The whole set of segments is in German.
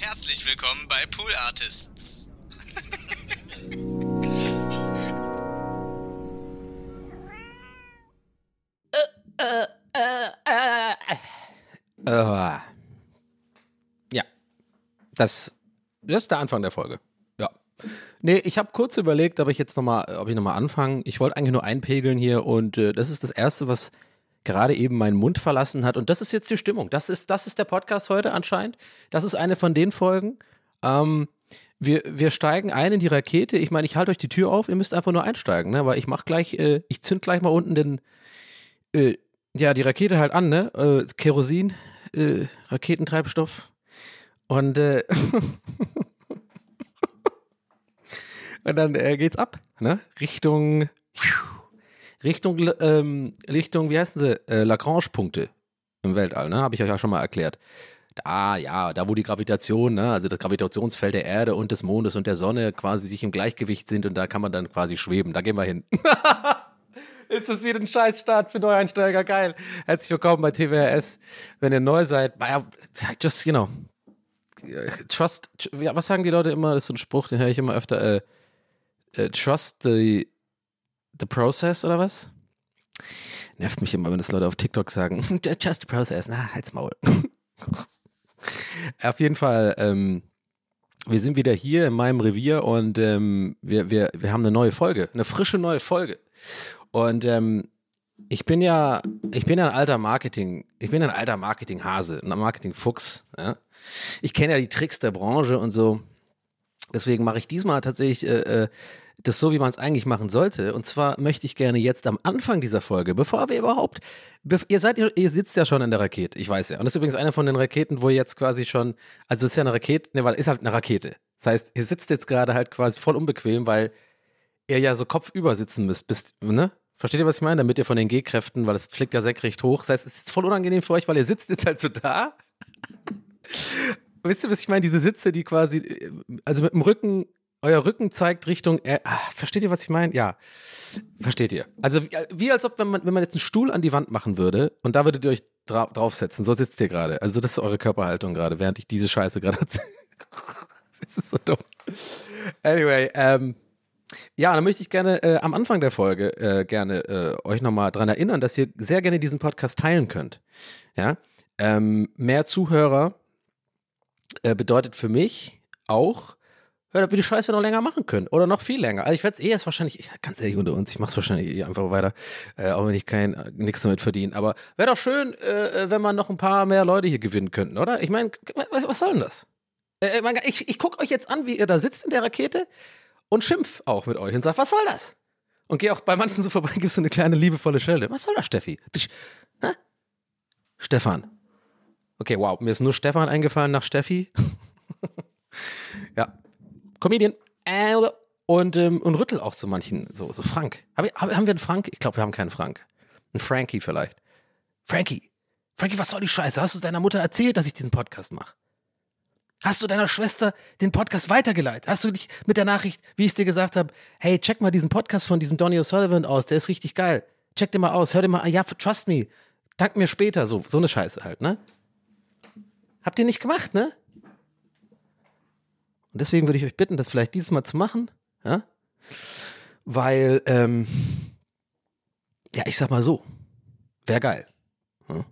Herzlich willkommen bei Pool Artists. Äh, ja, das, das ist der Anfang der Folge. Ja. Nee, ich habe kurz überlegt, ob ich jetzt nochmal, ob anfange. Ich wollte eigentlich nur einpegeln hier und äh, das ist das Erste, was gerade eben meinen Mund verlassen hat. Und das ist jetzt die Stimmung. Das ist, das ist der Podcast heute anscheinend. Das ist eine von den Folgen. Ähm, wir, wir steigen ein in die Rakete. Ich meine, ich halte euch die Tür auf, ihr müsst einfach nur einsteigen, ne? Weil ich mach gleich, äh, ich zünd gleich mal unten den, äh, ja, die Rakete halt an, ne? Äh, Kerosin, äh, Raketentreibstoff. Und, äh, und dann äh, geht's ab, ne? Richtung, Richtung, ähm, Richtung, wie heißen sie? Äh, Lagrange-Punkte im Weltall, ne? Habe ich euch ja schon mal erklärt. Da, ja, da wo die Gravitation, ne, also das Gravitationsfeld der Erde und des Mondes und der Sonne quasi sich im Gleichgewicht sind und da kann man dann quasi schweben. Da gehen wir hin. Ist das wieder ein Scheißstart für Neueinsteiger? Geil. Herzlich willkommen bei TWRS. Wenn ihr neu seid, just, you know, trust, was sagen die Leute immer? Das ist so ein Spruch, den höre ich immer öfter. Äh, äh, trust the, the process oder was? Nervt mich immer, wenn das Leute auf TikTok sagen. Just the process. Na, halt's Maul. Auf jeden Fall, ähm, wir sind wieder hier in meinem Revier und ähm, wir, wir, wir haben eine neue Folge, eine frische neue Folge. Und ähm, ich bin ja, ich bin ein alter Marketing, ich bin ein alter Marketinghase, ein Marketingfuchs. Ja? Ich kenne ja die Tricks der Branche und so. Deswegen mache ich diesmal tatsächlich äh, äh, das so, wie man es eigentlich machen sollte. Und zwar möchte ich gerne jetzt am Anfang dieser Folge, bevor wir überhaupt, ihr seid, ihr sitzt ja schon in der Rakete, ich weiß ja. Und das ist übrigens eine von den Raketen, wo ihr jetzt quasi schon, also es ist ja eine Rakete, ne, weil es ist halt eine Rakete. Das heißt, ihr sitzt jetzt gerade halt quasi voll unbequem, weil ihr ja so kopfüber sitzen müsst, bist, ne? Versteht ihr, was ich meine? Damit ihr von den G-Kräften, weil es fliegt ja senkrecht hoch. Das heißt, es ist voll unangenehm für euch, weil ihr sitzt jetzt halt so da. Wisst ihr, was ich meine? Diese Sitze, die quasi, also mit dem Rücken, euer Rücken zeigt Richtung, äh, versteht ihr, was ich meine? Ja. Versteht ihr? Also wie, als ob, wenn man, wenn man jetzt einen Stuhl an die Wand machen würde und da würdet ihr euch dra draufsetzen. So sitzt ihr gerade. Also das ist eure Körperhaltung gerade, während ich diese Scheiße gerade erzähle. das ist so dumm. Anyway, ähm, ja, dann möchte ich gerne äh, am Anfang der Folge äh, gerne äh, euch nochmal daran erinnern, dass ihr sehr gerne diesen Podcast teilen könnt. Ja, ähm, mehr Zuhörer äh, bedeutet für mich auch, ja, dass wir die Scheiße noch länger machen können oder noch viel länger. Also ich werde es eh jetzt wahrscheinlich, ich, ganz ehrlich unter uns, ich mache es wahrscheinlich eh einfach weiter, äh, auch wenn ich kein nichts damit verdiene. Aber wäre doch schön, äh, wenn man noch ein paar mehr Leute hier gewinnen könnten, oder? Ich meine, was, was soll denn das? Äh, ich ich gucke euch jetzt an, wie ihr da sitzt in der Rakete und schimpf auch mit euch und sag, was soll das? Und geh auch bei manchen so vorbei, gibst du eine kleine liebevolle Schelde. Was soll das, Steffi? Hä? Stefan. Okay, wow, mir ist nur Stefan eingefallen nach Steffi. Comedian. Äh, und, ähm, und Rüttel auch zu manchen, so, so Frank. Hab ich, haben wir einen Frank? Ich glaube, wir haben keinen Frank. Ein Frankie vielleicht. Frankie. Frankie, was soll die Scheiße? Hast du deiner Mutter erzählt, dass ich diesen Podcast mache? Hast du deiner Schwester den Podcast weitergeleitet? Hast du dich mit der Nachricht, wie ich es dir gesagt habe, hey, check mal diesen Podcast von diesem Donny O'Sullivan aus, der ist richtig geil. Check den mal aus, hör den mal an, ja, trust me. Dank mir später, so, so eine Scheiße halt, ne? Habt ihr nicht gemacht, ne? Und deswegen würde ich euch bitten, das vielleicht dieses Mal zu machen, ja? Weil, ähm, ja, ich sag mal so, wäre geil. Ja?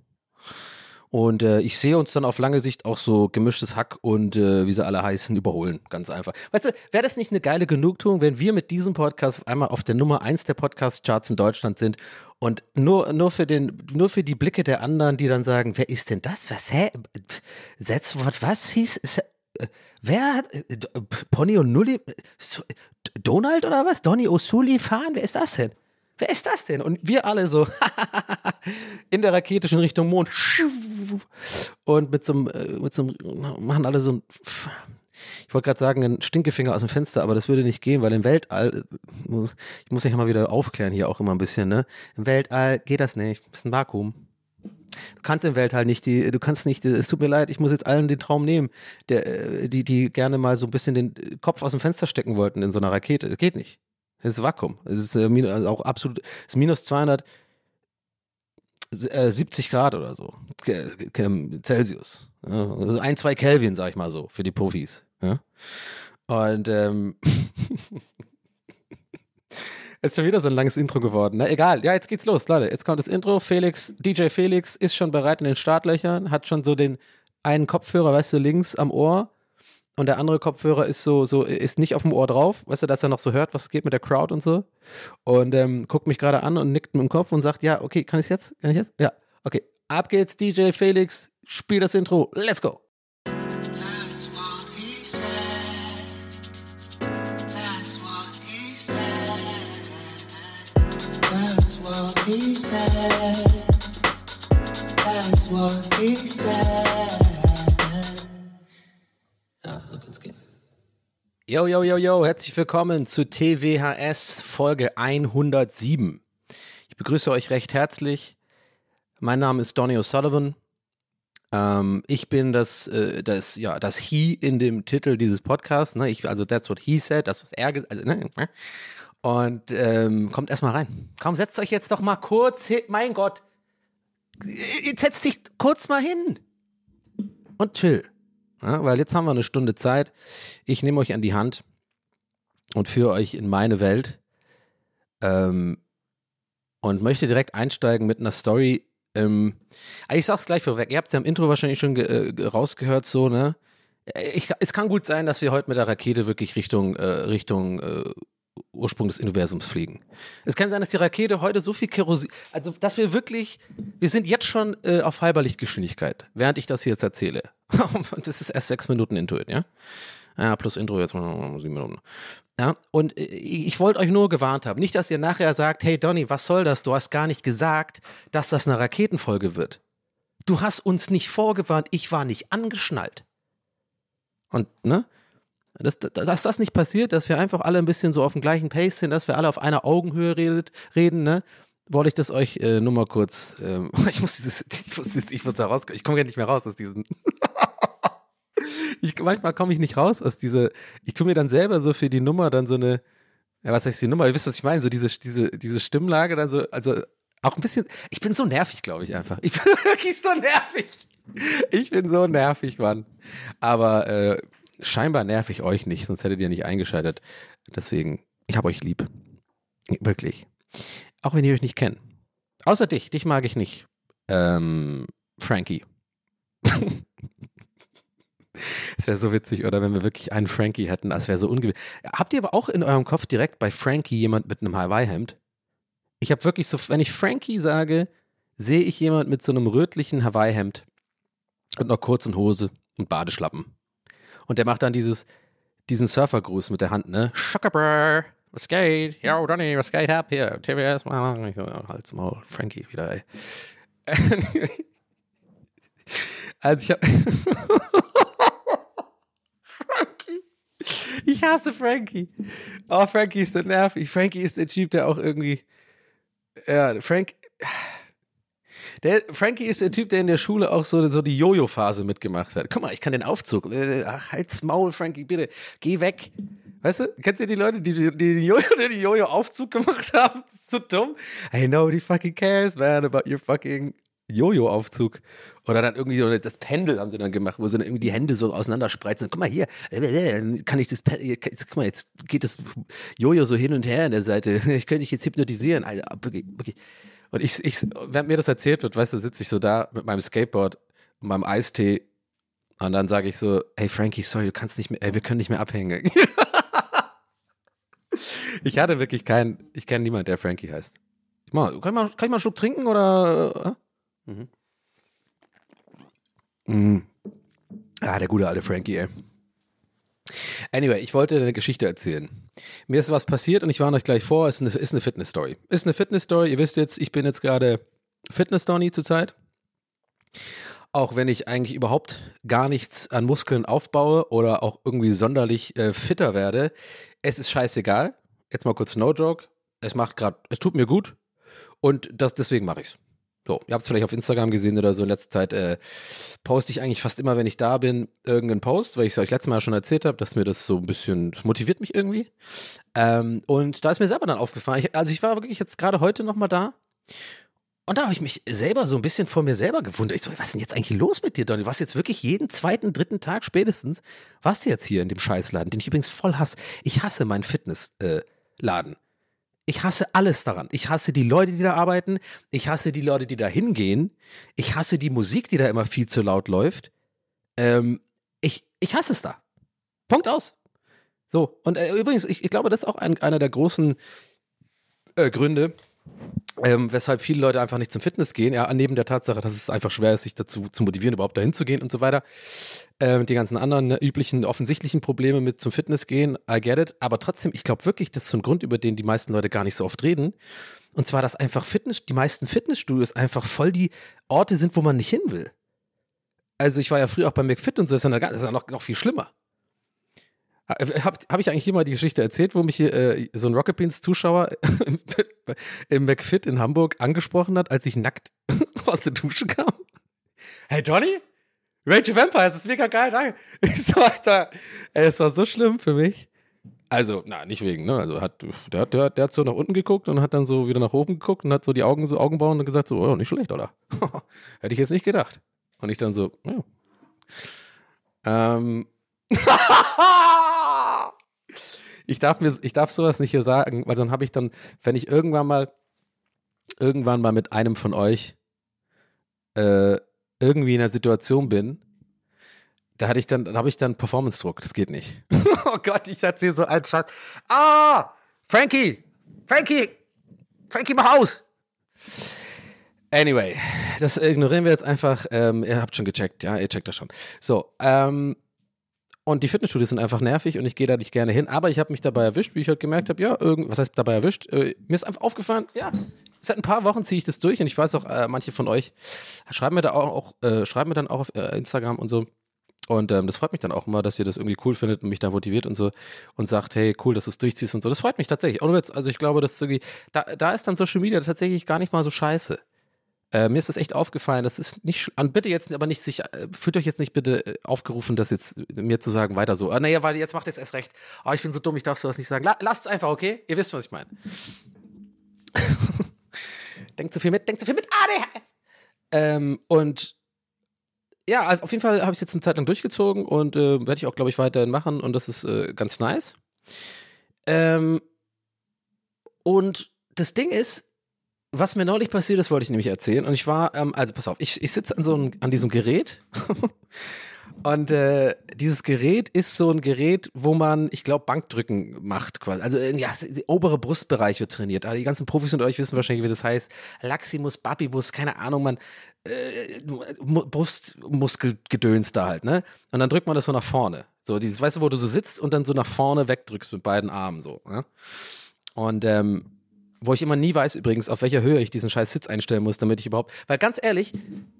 Und äh, ich sehe uns dann auf lange Sicht auch so gemischtes Hack und äh, wie sie alle heißen, überholen. Ganz einfach. Weißt du, wäre das nicht eine geile Genugtuung, wenn wir mit diesem Podcast einmal auf der Nummer 1 der Podcast-Charts in Deutschland sind und nur, nur, für den, nur für die Blicke der anderen, die dann sagen, wer ist denn das? Was, hä? What, was hieß? Äh, wer hat äh, Pony und Nulli? Donald oder was? Donny O'Sully fahren? Wer ist das denn? Wer ist das denn? Und wir alle so in der Rakete schon Richtung Mond. Und mit so einem, äh, machen alle so ein, ich wollte gerade sagen, ein Stinkefinger aus dem Fenster, aber das würde nicht gehen, weil im Weltall, ich muss mich mal wieder aufklären hier auch immer ein bisschen, ne? Im Weltall geht das nicht. Ist ein Vakuum. Kannst im Weltall nicht die, du kannst nicht, es tut mir leid, ich muss jetzt allen den Traum nehmen, der, äh, die, die gerne mal so ein bisschen den Kopf aus dem Fenster stecken wollten in so einer Rakete. Das geht nicht. Das ist Vakuum. Es ist äh, also auch absolut, es ist minus 270 äh, Grad oder so. Celsius. Also ein, zwei Kelvin, sag ich mal so, für die Profis. Und ähm, Ist schon wieder so ein langes Intro geworden. Na egal, ja, jetzt geht's los, Leute. Jetzt kommt das Intro. Felix, DJ Felix ist schon bereit in den Startlöchern, hat schon so den einen Kopfhörer, weißt du, links am Ohr und der andere Kopfhörer ist so, so, ist nicht auf dem Ohr drauf, weißt du, dass er noch so hört, was geht mit der Crowd und so. Und ähm, guckt mich gerade an und nickt mit dem Kopf und sagt, ja, okay, kann ich jetzt? Kann ich jetzt? Ja, okay. Ab geht's, DJ Felix, spiel das Intro, let's go. Ja, so kann's gehen. Yo, yo, yo, yo, herzlich willkommen zu TWHS Folge 107. Ich begrüße euch recht herzlich. Mein Name ist Donny O'Sullivan. Ähm, ich bin das, äh, das, ja, das He in dem Titel dieses Podcasts. Ne? Ich, also, that's what he said, das, was er gesagt also, ne? Und ähm, kommt erstmal rein. Komm, setzt euch jetzt doch mal kurz hin. Mein Gott. Jetzt setzt dich kurz mal hin. Und chill. Ja, weil jetzt haben wir eine Stunde Zeit. Ich nehme euch an die Hand und führe euch in meine Welt. Ähm, und möchte direkt einsteigen mit einer Story. Ähm, ich sag's gleich vorweg. Ihr habt ja im Intro wahrscheinlich schon äh, rausgehört, so, ne? Ich, es kann gut sein, dass wir heute mit der Rakete wirklich Richtung, äh, Richtung äh, Ursprung des Universums fliegen. Es kann sein, dass die Rakete heute so viel Kerosin, also dass wir wirklich, wir sind jetzt schon äh, auf halber Lichtgeschwindigkeit, während ich das hier jetzt erzähle. Und das ist erst sechs Minuten Intuit, ja? Ja, plus Intro jetzt mal sieben Minuten. Ja, und äh, ich wollte euch nur gewarnt haben. Nicht, dass ihr nachher sagt, hey Donny, was soll das? Du hast gar nicht gesagt, dass das eine Raketenfolge wird. Du hast uns nicht vorgewarnt, ich war nicht angeschnallt. Und, ne? Dass, dass das nicht passiert, dass wir einfach alle ein bisschen so auf dem gleichen Pace sind, dass wir alle auf einer Augenhöhe redet, reden, ne? Wollte ich das euch äh, nur mal kurz, ähm, ich muss dieses, ich muss, ich muss da raus, ich komme ja nicht mehr raus aus diesem. ich, manchmal komme ich nicht raus aus dieser, ich tue mir dann selber so für die Nummer dann so eine, ja, was heißt die Nummer? Ihr wisst, was ich meine, so diese, diese, diese Stimmlage dann so, also auch ein bisschen, ich bin so nervig, glaube ich einfach. Ich bin wirklich so nervig. Ich bin so nervig, Mann. Aber äh, scheinbar nerv ich euch nicht, sonst hättet ihr nicht eingeschaltet. Deswegen, ich habe euch lieb. Wirklich. Auch wenn ihr euch nicht kennt. Außer dich, dich mag ich nicht. Ähm, Frankie. Es wäre so witzig, oder wenn wir wirklich einen Frankie hätten, das wäre so ungewöhnlich. Habt ihr aber auch in eurem Kopf direkt bei Frankie jemand mit einem Hawaii-Hemd? Ich habe wirklich so, wenn ich Frankie sage, sehe ich jemand mit so einem rötlichen Hawaii-Hemd und einer kurzen Hose und Badeschlappen. Und der macht dann dieses, diesen Surfergruß mit der Hand, ne? Schockerbrr, was geht? Ja, Donny, was geht ab hier? TWS, Halt's Maul, Frankie wieder, ey. also ich hab Frankie. Ich hasse Frankie. Oh, Frankie ist so nervig. Frankie ist der Typ, der auch irgendwie. Ja, Frank. Der, Frankie ist der Typ, der in der Schule auch so, so die Jojo-Phase mitgemacht hat. Guck mal, ich kann den Aufzug. Äh, ach, halt's Maul, Frankie, bitte. Geh weg. Weißt du, kennst du die Leute, die, die, die, die, Jojo-Aufzug gemacht haben? Das ist so dumm. Hey, nobody fucking cares, man, about your fucking Jojo-Aufzug. Oder dann irgendwie so das Pendel haben sie dann gemacht, wo sie dann irgendwie die Hände so auseinanderspreizen. Guck mal hier, kann ich das, guck mal, jetzt geht das Jojo so hin und her an der Seite. Ich könnte dich jetzt hypnotisieren. Also, okay, okay. Und ich, ich, während mir das erzählt wird, weißt du, sitze ich so da mit meinem Skateboard und meinem Eistee. Und dann sage ich so, hey Frankie, sorry, du kannst nicht mehr, ey, wir können nicht mehr abhängen. ich hatte wirklich keinen, ich kenne niemanden, der Frankie heißt. Mal, kann, ich mal, kann ich mal einen Schluck trinken oder? Äh? Mhm. Mhm. Ah, der gute alte Frankie, ey. Anyway, ich wollte eine Geschichte erzählen. Mir ist was passiert und ich warne euch gleich vor, es ist eine, ist eine Fitness-Story. Ist eine Fitness-Story, ihr wisst jetzt, ich bin jetzt gerade Fitness-Donny zurzeit. Auch wenn ich eigentlich überhaupt gar nichts an Muskeln aufbaue oder auch irgendwie sonderlich äh, fitter werde, es ist scheißegal. Jetzt mal kurz No Joke. Es macht gerade, es tut mir gut und das, deswegen mache ich's. So, ihr habt es vielleicht auf Instagram gesehen oder so in letzter Zeit, äh, poste ich eigentlich fast immer, wenn ich da bin, irgendeinen Post, weil ich es euch letztes Mal schon erzählt habe, dass mir das so ein bisschen, motiviert mich irgendwie. Ähm, und da ist mir selber dann aufgefallen, ich, also ich war wirklich jetzt gerade heute nochmal da und da habe ich mich selber so ein bisschen vor mir selber gewundert. Ich so, was ist denn jetzt eigentlich los mit dir, Donny? Du warst jetzt wirklich jeden zweiten, dritten Tag spätestens, warst du jetzt hier in dem Scheißladen, den ich übrigens voll hasse. Ich hasse meinen Fitnessladen. Äh, ich hasse alles daran. Ich hasse die Leute, die da arbeiten. Ich hasse die Leute, die da hingehen. Ich hasse die Musik, die da immer viel zu laut läuft. Ähm, ich, ich hasse es da. Punkt aus. So, und äh, übrigens, ich, ich glaube, das ist auch ein, einer der großen äh, Gründe, ähm, weshalb viele Leute einfach nicht zum Fitness gehen, ja, neben der Tatsache, dass es einfach schwer ist, sich dazu zu motivieren, überhaupt dahin zu gehen und so weiter. Ähm, die ganzen anderen ne, üblichen, offensichtlichen Probleme mit zum Fitness gehen, I get it. Aber trotzdem, ich glaube wirklich, das ist so ein Grund, über den die meisten Leute gar nicht so oft reden. Und zwar, dass einfach Fitness, die meisten Fitnessstudios einfach voll die Orte sind, wo man nicht hin will. Also ich war ja früher auch bei McFit und so, das ist ja, noch, noch viel schlimmer. Äh, Habe hab ich eigentlich mal die Geschichte erzählt, wo mich hier äh, so ein Rocket Beans Zuschauer im McFit in Hamburg angesprochen hat, als ich nackt aus der Dusche kam? Hey Donny? Rachel Vampire, das ist mega geil, danke. Ich so, Alter, ey, es war so schlimm für mich. Also, na, nicht wegen, ne? Also hat, der, hat, der, der hat so nach unten geguckt und hat dann so wieder nach oben geguckt und hat so die Augen so Augenbrauen und gesagt, so, oh, nicht schlecht, oder? Hätte ich jetzt nicht gedacht. Und ich dann so, ja. Ähm, ich darf mir, ich darf sowas nicht hier sagen, weil dann habe ich dann, wenn ich irgendwann mal, irgendwann mal mit einem von euch äh, irgendwie in einer Situation bin, da hatte ich dann, da habe ich dann Performance-Druck. Das geht nicht. oh Gott, ich erzähle so einen Schatz. Ah, Frankie, Frankie, Frankie, mach aus. Anyway, das ignorieren wir jetzt einfach. Ähm, ihr habt schon gecheckt, ja, ihr checkt das schon. So, ähm, und die Fitnessstudios sind einfach nervig und ich gehe da nicht gerne hin. Aber ich habe mich dabei erwischt, wie ich halt gemerkt habe, ja, irgend, was heißt dabei erwischt? Äh, mir ist einfach aufgefallen, ja, seit ein paar Wochen ziehe ich das durch und ich weiß auch, äh, manche von euch schreiben mir da auch, auch äh, schreiben mir dann auch auf äh, Instagram und so. Und ähm, das freut mich dann auch immer, dass ihr das irgendwie cool findet und mich da motiviert und so und sagt, hey, cool, dass du es durchziehst und so. Das freut mich tatsächlich. Also ich glaube, dass irgendwie, da, da ist dann Social Media tatsächlich gar nicht mal so scheiße. Äh, mir ist das echt aufgefallen. Das ist nicht, an bitte jetzt aber nicht sich, äh, fühlt euch jetzt nicht bitte äh, aufgerufen, das jetzt mir zu sagen, weiter so. Ah, naja, weil jetzt macht es erst recht. Oh, ich bin so dumm, ich darf sowas nicht sagen. La lasst es einfach, okay? Ihr wisst, was ich meine. denkt zu viel mit, denkt zu viel mit ADHS. Ähm, und ja, also auf jeden Fall habe ich es jetzt eine Zeit lang durchgezogen und äh, werde ich auch, glaube ich, weiterhin machen und das ist äh, ganz nice. Ähm, und das Ding ist, was mir neulich passiert ist, wollte ich nämlich erzählen. Und ich war, ähm, also pass auf, ich, ich sitze an, so an diesem Gerät. und äh, dieses Gerät ist so ein Gerät, wo man, ich glaube, Bankdrücken macht quasi. Also ja, die obere Brustbereich wird trainiert. Also die ganzen Profis unter euch wissen wahrscheinlich, wie das heißt. Laximus, Babibus, keine Ahnung, man äh, Brustmuskelgedöns da halt, ne? Und dann drückt man das so nach vorne. So dieses, weißt du, wo du so sitzt und dann so nach vorne wegdrückst mit beiden Armen so. Ne? Und ähm, wo ich immer nie weiß übrigens, auf welcher Höhe ich diesen scheiß Sitz einstellen muss, damit ich überhaupt. Weil ganz ehrlich,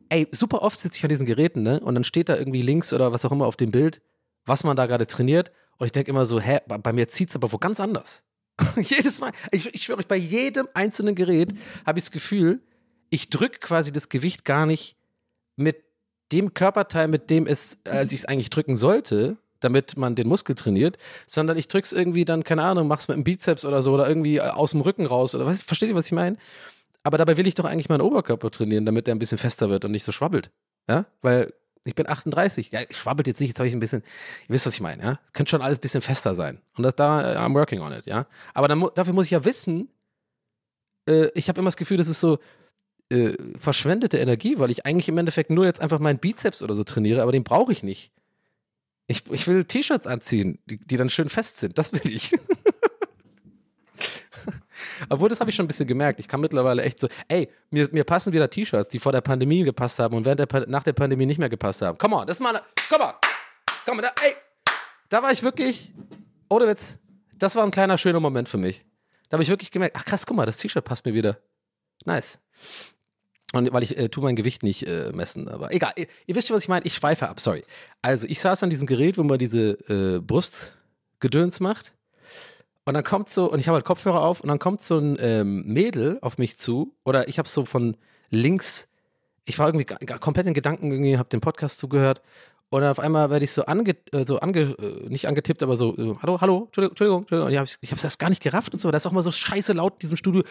ey, super oft sitze ich an diesen Geräten, ne? Und dann steht da irgendwie links oder was auch immer auf dem Bild, was man da gerade trainiert. Und ich denke immer so, hä, bei mir zieht es aber wo ganz anders. Jedes Mal, ich, ich schwöre euch, bei jedem einzelnen Gerät habe ich das Gefühl, ich drücke quasi das Gewicht gar nicht mit dem Körperteil, mit dem es, als ich es eigentlich drücken sollte, damit man den Muskel trainiert, sondern ich drück's irgendwie dann, keine Ahnung, mach's mit dem Bizeps oder so oder irgendwie äh, aus dem Rücken raus oder was, versteht ihr, was ich meine? Aber dabei will ich doch eigentlich meinen Oberkörper trainieren, damit der ein bisschen fester wird und nicht so schwabbelt. Ja, weil ich bin 38. Ja, ich schwabbelt jetzt nicht, jetzt habe ich ein bisschen, ihr wisst, was ich meine, ja? Könnte schon alles ein bisschen fester sein. Und das, da, äh, I'm working on it, ja? Aber dann, dafür muss ich ja wissen, äh, ich habe immer das Gefühl, das ist so, äh, verschwendete Energie, weil ich eigentlich im Endeffekt nur jetzt einfach meinen Bizeps oder so trainiere, aber den brauche ich nicht. Ich, ich will T-Shirts anziehen, die, die dann schön fest sind. Das will ich. Obwohl, das habe ich schon ein bisschen gemerkt. Ich kann mittlerweile echt so, ey, mir, mir passen wieder T-Shirts, die vor der Pandemie gepasst haben und während der, nach der Pandemie nicht mehr gepasst haben. Komm on, das ist mal komm on, komm on, da, ey, da war ich wirklich, ohne Witz, das war ein kleiner, schöner Moment für mich. Da habe ich wirklich gemerkt, ach krass, guck mal, das T-Shirt passt mir wieder. Nice. Und weil ich äh, tu mein Gewicht nicht äh, messen, aber egal. Ihr, ihr, wisst schon, was ich meine. Ich schweife ab, sorry. Also ich saß an diesem Gerät, wo man diese äh, Brustgedöns macht. Und dann kommt so, und ich habe halt Kopfhörer auf, und dann kommt so ein ähm, Mädel auf mich zu, oder ich habe so von links, ich war irgendwie komplett in Gedanken, irgendwie, habe den Podcast zugehört, und auf einmal werde ich so ange, äh, so ange, äh, nicht angetippt, aber so, äh, hallo, hallo, Entschuldigung, Entschuldigung, Entschuldigung. Und ich habe hab's erst gar nicht gerafft und so. Das ist auch immer so scheiße laut in diesem Studio.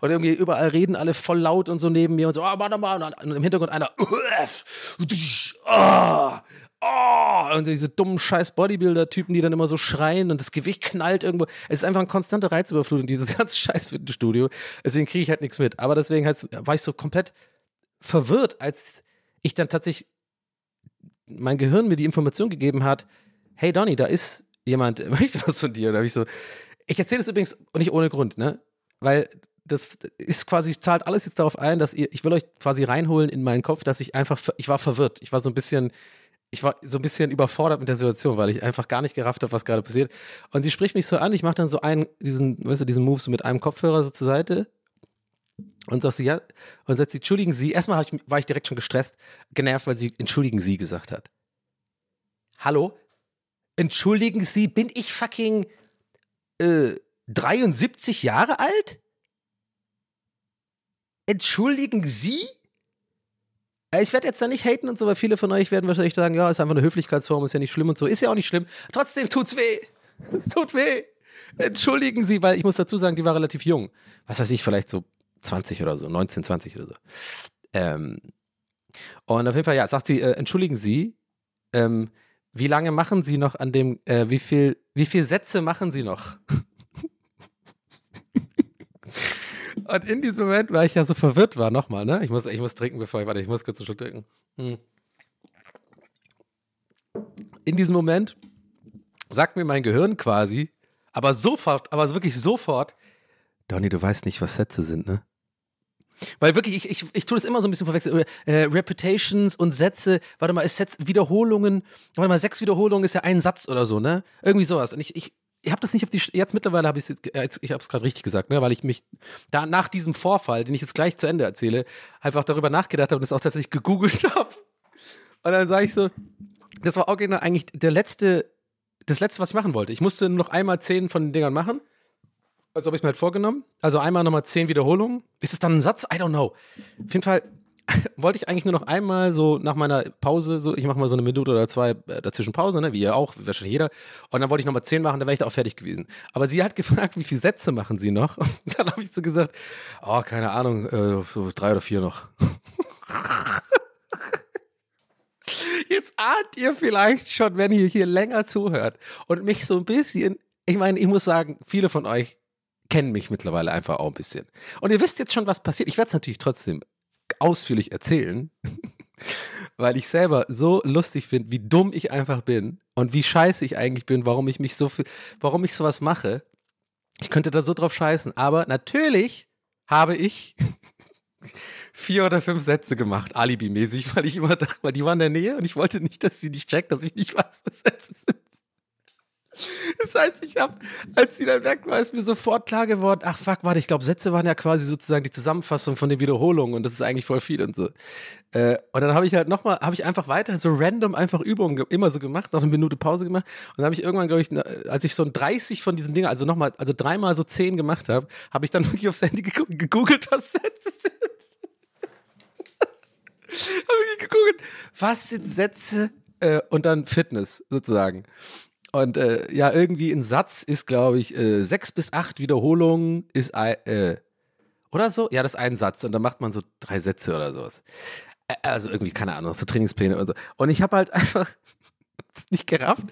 Und irgendwie überall reden alle voll laut und so neben mir und so, oh, warte mal. Und im Hintergrund einer, oh, oh, und diese dummen scheiß Bodybuilder-Typen, die dann immer so schreien und das Gewicht knallt irgendwo. Es ist einfach eine konstante Reizüberflutung, dieses ganze scheiß Fitnessstudio. Deswegen kriege ich halt nichts mit. Aber deswegen war ich so komplett verwirrt, als ich dann tatsächlich mein Gehirn mir die Information gegeben hat, hey Donny, da ist jemand, möchte was von dir. Und da habe ich so, ich erzähle das übrigens nicht ohne Grund, ne? Weil das ist quasi, zahlt alles jetzt darauf ein, dass ihr, ich will euch quasi reinholen in meinen Kopf, dass ich einfach, ich war verwirrt. Ich war so ein bisschen, ich war so ein bisschen überfordert mit der Situation, weil ich einfach gar nicht gerafft habe, was gerade passiert. Und sie spricht mich so an, ich mache dann so einen, diesen, weißt du, diesen Move so mit einem Kopfhörer so zur Seite und sagst du, ja, und sagt sie, entschuldigen Sie, erstmal ich, war ich direkt schon gestresst, genervt, weil sie entschuldigen Sie gesagt hat. Hallo? Entschuldigen Sie, bin ich fucking äh, 73 Jahre alt? Entschuldigen Sie? Äh, ich werde jetzt da nicht haten und so, weil viele von euch werden wahrscheinlich sagen, ja, ist einfach eine Höflichkeitsform, ist ja nicht schlimm und so. Ist ja auch nicht schlimm. Trotzdem tut's weh. Es tut weh. Entschuldigen Sie, weil ich muss dazu sagen, die war relativ jung. Was weiß ich, vielleicht so 20 oder so, 19, 20 oder so. Ähm, und auf jeden Fall, ja, sagt sie, äh, entschuldigen Sie, ähm, wie lange machen Sie noch an dem, äh, wie viel, wie viel Sätze machen Sie noch? Und in diesem Moment, weil ich ja so verwirrt war, nochmal, ne? Ich muss, ich muss trinken, bevor ich, warte, ich muss kurz einen Schluck trinken. Hm. In diesem Moment sagt mir mein Gehirn quasi, aber sofort, aber wirklich sofort, Donny, du weißt nicht, was Sätze sind, ne? Weil wirklich, ich, ich, ich tue das immer so ein bisschen verwechseln. Äh, Reputations und Sätze, warte mal, ist Sätze, Wiederholungen, warte mal, sechs Wiederholungen ist ja ein Satz oder so, ne? Irgendwie sowas. Und ich, ich, ich habe das nicht auf die, jetzt mittlerweile habe ich es, jetzt, ich habe es gerade richtig gesagt, ne? Weil ich mich da nach diesem Vorfall, den ich jetzt gleich zu Ende erzähle, einfach darüber nachgedacht habe und das auch tatsächlich gegoogelt habe. Und dann sage ich so, das war genau eigentlich der letzte, das letzte, was ich machen wollte. Ich musste nur noch einmal zehn von den Dingern machen. Also habe ich mir halt vorgenommen. Also einmal nochmal zehn Wiederholungen. Ist es dann ein Satz? I don't know. Auf jeden Fall wollte ich eigentlich nur noch einmal so nach meiner Pause, so ich mache mal so eine Minute oder zwei äh, dazwischen Pause, ne, wie ihr auch, wahrscheinlich jeder. Und dann wollte ich nochmal zehn machen, dann wäre ich da auch fertig gewesen. Aber sie hat gefragt, wie viele Sätze machen sie noch? Und dann habe ich so gesagt, oh, keine Ahnung, äh, so drei oder vier noch. Jetzt ahnt ihr vielleicht schon, wenn ihr hier länger zuhört und mich so ein bisschen, ich meine, ich muss sagen, viele von euch kennen mich mittlerweile einfach auch ein bisschen. Und ihr wisst jetzt schon, was passiert. Ich werde es natürlich trotzdem ausführlich erzählen, weil ich selber so lustig finde, wie dumm ich einfach bin und wie scheiße ich eigentlich bin, warum ich mich so viel, warum ich sowas mache. Ich könnte da so drauf scheißen, aber natürlich habe ich vier oder fünf Sätze gemacht, alibimäßig, weil ich immer dachte, weil die waren in der Nähe und ich wollte nicht, dass sie nicht checkt, dass ich nicht weiß, was Sätze sind. Das heißt, ich habe, als sie dann weg war, ist mir sofort klar geworden, ach fuck, warte, ich glaube, Sätze waren ja quasi sozusagen die Zusammenfassung von den Wiederholungen und das ist eigentlich voll viel und so. Äh, und dann habe ich halt nochmal, habe ich einfach weiter so random einfach Übungen immer so gemacht, noch eine Minute Pause gemacht und dann habe ich irgendwann, glaube ich, als ich so ein 30 von diesen Dingen, also nochmal, also dreimal so 10 gemacht habe, habe ich dann wirklich aufs Handy gegoogelt, was Sätze sind. habe ich gegoogelt, was sind Sätze äh, und dann Fitness sozusagen. Und äh, ja, irgendwie ein Satz ist, glaube ich, äh, sechs bis acht Wiederholungen ist äh, oder so? Ja, das ist ein Satz und dann macht man so drei Sätze oder sowas. Also irgendwie, keine Ahnung, so Trainingspläne und so. Und ich habe halt einfach nicht gerafft.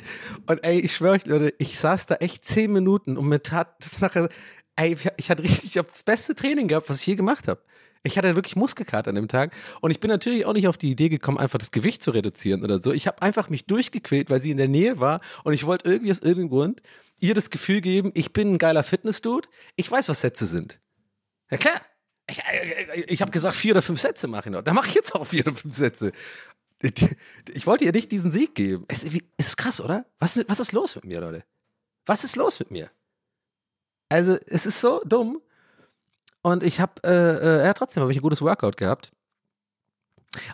Und ey, ich schwöre euch, Leute, ich saß da echt zehn Minuten und mir tat das nachher, ey, ich hatte richtig, ich habe das beste Training gehabt, was ich je gemacht habe. Ich hatte wirklich Muskelkater an dem Tag und ich bin natürlich auch nicht auf die Idee gekommen, einfach das Gewicht zu reduzieren oder so. Ich habe einfach mich durchgequält, weil sie in der Nähe war und ich wollte irgendwie aus irgendeinem Grund ihr das Gefühl geben, ich bin ein geiler Fitness-Dude. Ich weiß, was Sätze sind. Ja klar. Ich, ich, habe gesagt, vier oder fünf Sätze mache ich noch. Da mache ich jetzt auch vier oder fünf Sätze. Ich wollte ihr nicht diesen Sieg geben. Es ist krass, oder? Was, was ist los mit mir, Leute? Was ist los mit mir? Also, es ist so dumm. Und ich habe, äh, äh, ja, trotzdem habe ich ein gutes Workout gehabt.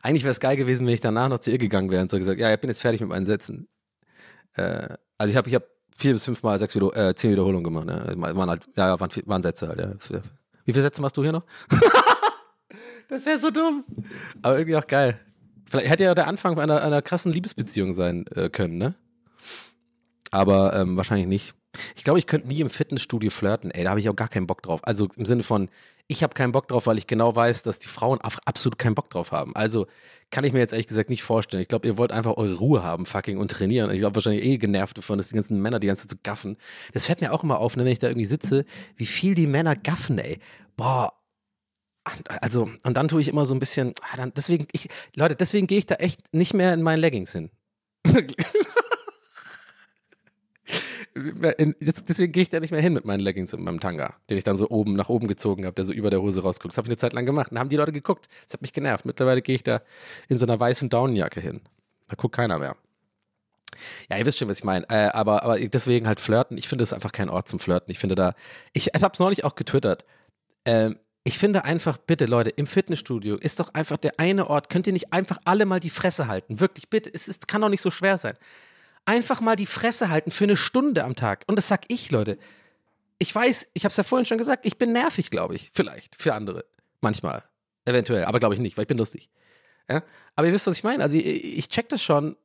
Eigentlich wäre es geil gewesen, wenn ich danach noch zu ihr gegangen wäre und so gesagt, ja, ich bin jetzt fertig mit meinen Sätzen. Äh, also ich habe ich hab vier bis fünf Mal sechs Video, äh, zehn Wiederholungen gemacht. Ne? Waren halt, ja, waren, waren Sätze halt. Ja. Wie viele Sätze machst du hier noch? das wäre so dumm. Aber irgendwie auch geil. Vielleicht hätte ja der Anfang einer, einer krassen Liebesbeziehung sein äh, können, ne? Aber ähm, wahrscheinlich nicht. Ich glaube, ich könnte nie im Fitnessstudio flirten. Ey, da habe ich auch gar keinen Bock drauf. Also im Sinne von, ich habe keinen Bock drauf, weil ich genau weiß, dass die Frauen absolut keinen Bock drauf haben. Also kann ich mir jetzt ehrlich gesagt nicht vorstellen. Ich glaube, ihr wollt einfach eure Ruhe haben, fucking, und trainieren. Ich glaube, wahrscheinlich eh genervt davon, dass die ganzen Männer die ganze Zeit so gaffen. Das fällt mir auch immer auf, ne, wenn ich da irgendwie sitze, wie viel die Männer gaffen, ey. Boah, also, und dann tue ich immer so ein bisschen, ah, dann, deswegen, ich, Leute, deswegen gehe ich da echt nicht mehr in meinen Leggings hin. deswegen gehe ich da nicht mehr hin mit meinen Leggings und meinem Tanga, den ich dann so oben nach oben gezogen habe, der so über der Hose rausguckt. Das habe ich eine Zeit lang gemacht. Dann haben die Leute geguckt. Das hat mich genervt. Mittlerweile gehe ich da in so einer weißen Downjacke hin. Da guckt keiner mehr. Ja, ihr wisst schon, was ich meine. Äh, aber, aber deswegen halt flirten. Ich finde es einfach kein Ort zum Flirten. Ich finde da, ich habe es neulich auch getwittert. Ähm, ich finde einfach, bitte Leute, im Fitnessstudio ist doch einfach der eine Ort, könnt ihr nicht einfach alle mal die Fresse halten? Wirklich, bitte, es ist, kann doch nicht so schwer sein einfach mal die Fresse halten für eine Stunde am Tag. Und das sag ich, Leute. Ich weiß, ich habe es ja vorhin schon gesagt, ich bin nervig, glaube ich. Vielleicht für andere. Manchmal. Eventuell. Aber glaube ich nicht, weil ich bin lustig. Ja? Aber ihr wisst, was ich meine. Also ich, ich check das schon.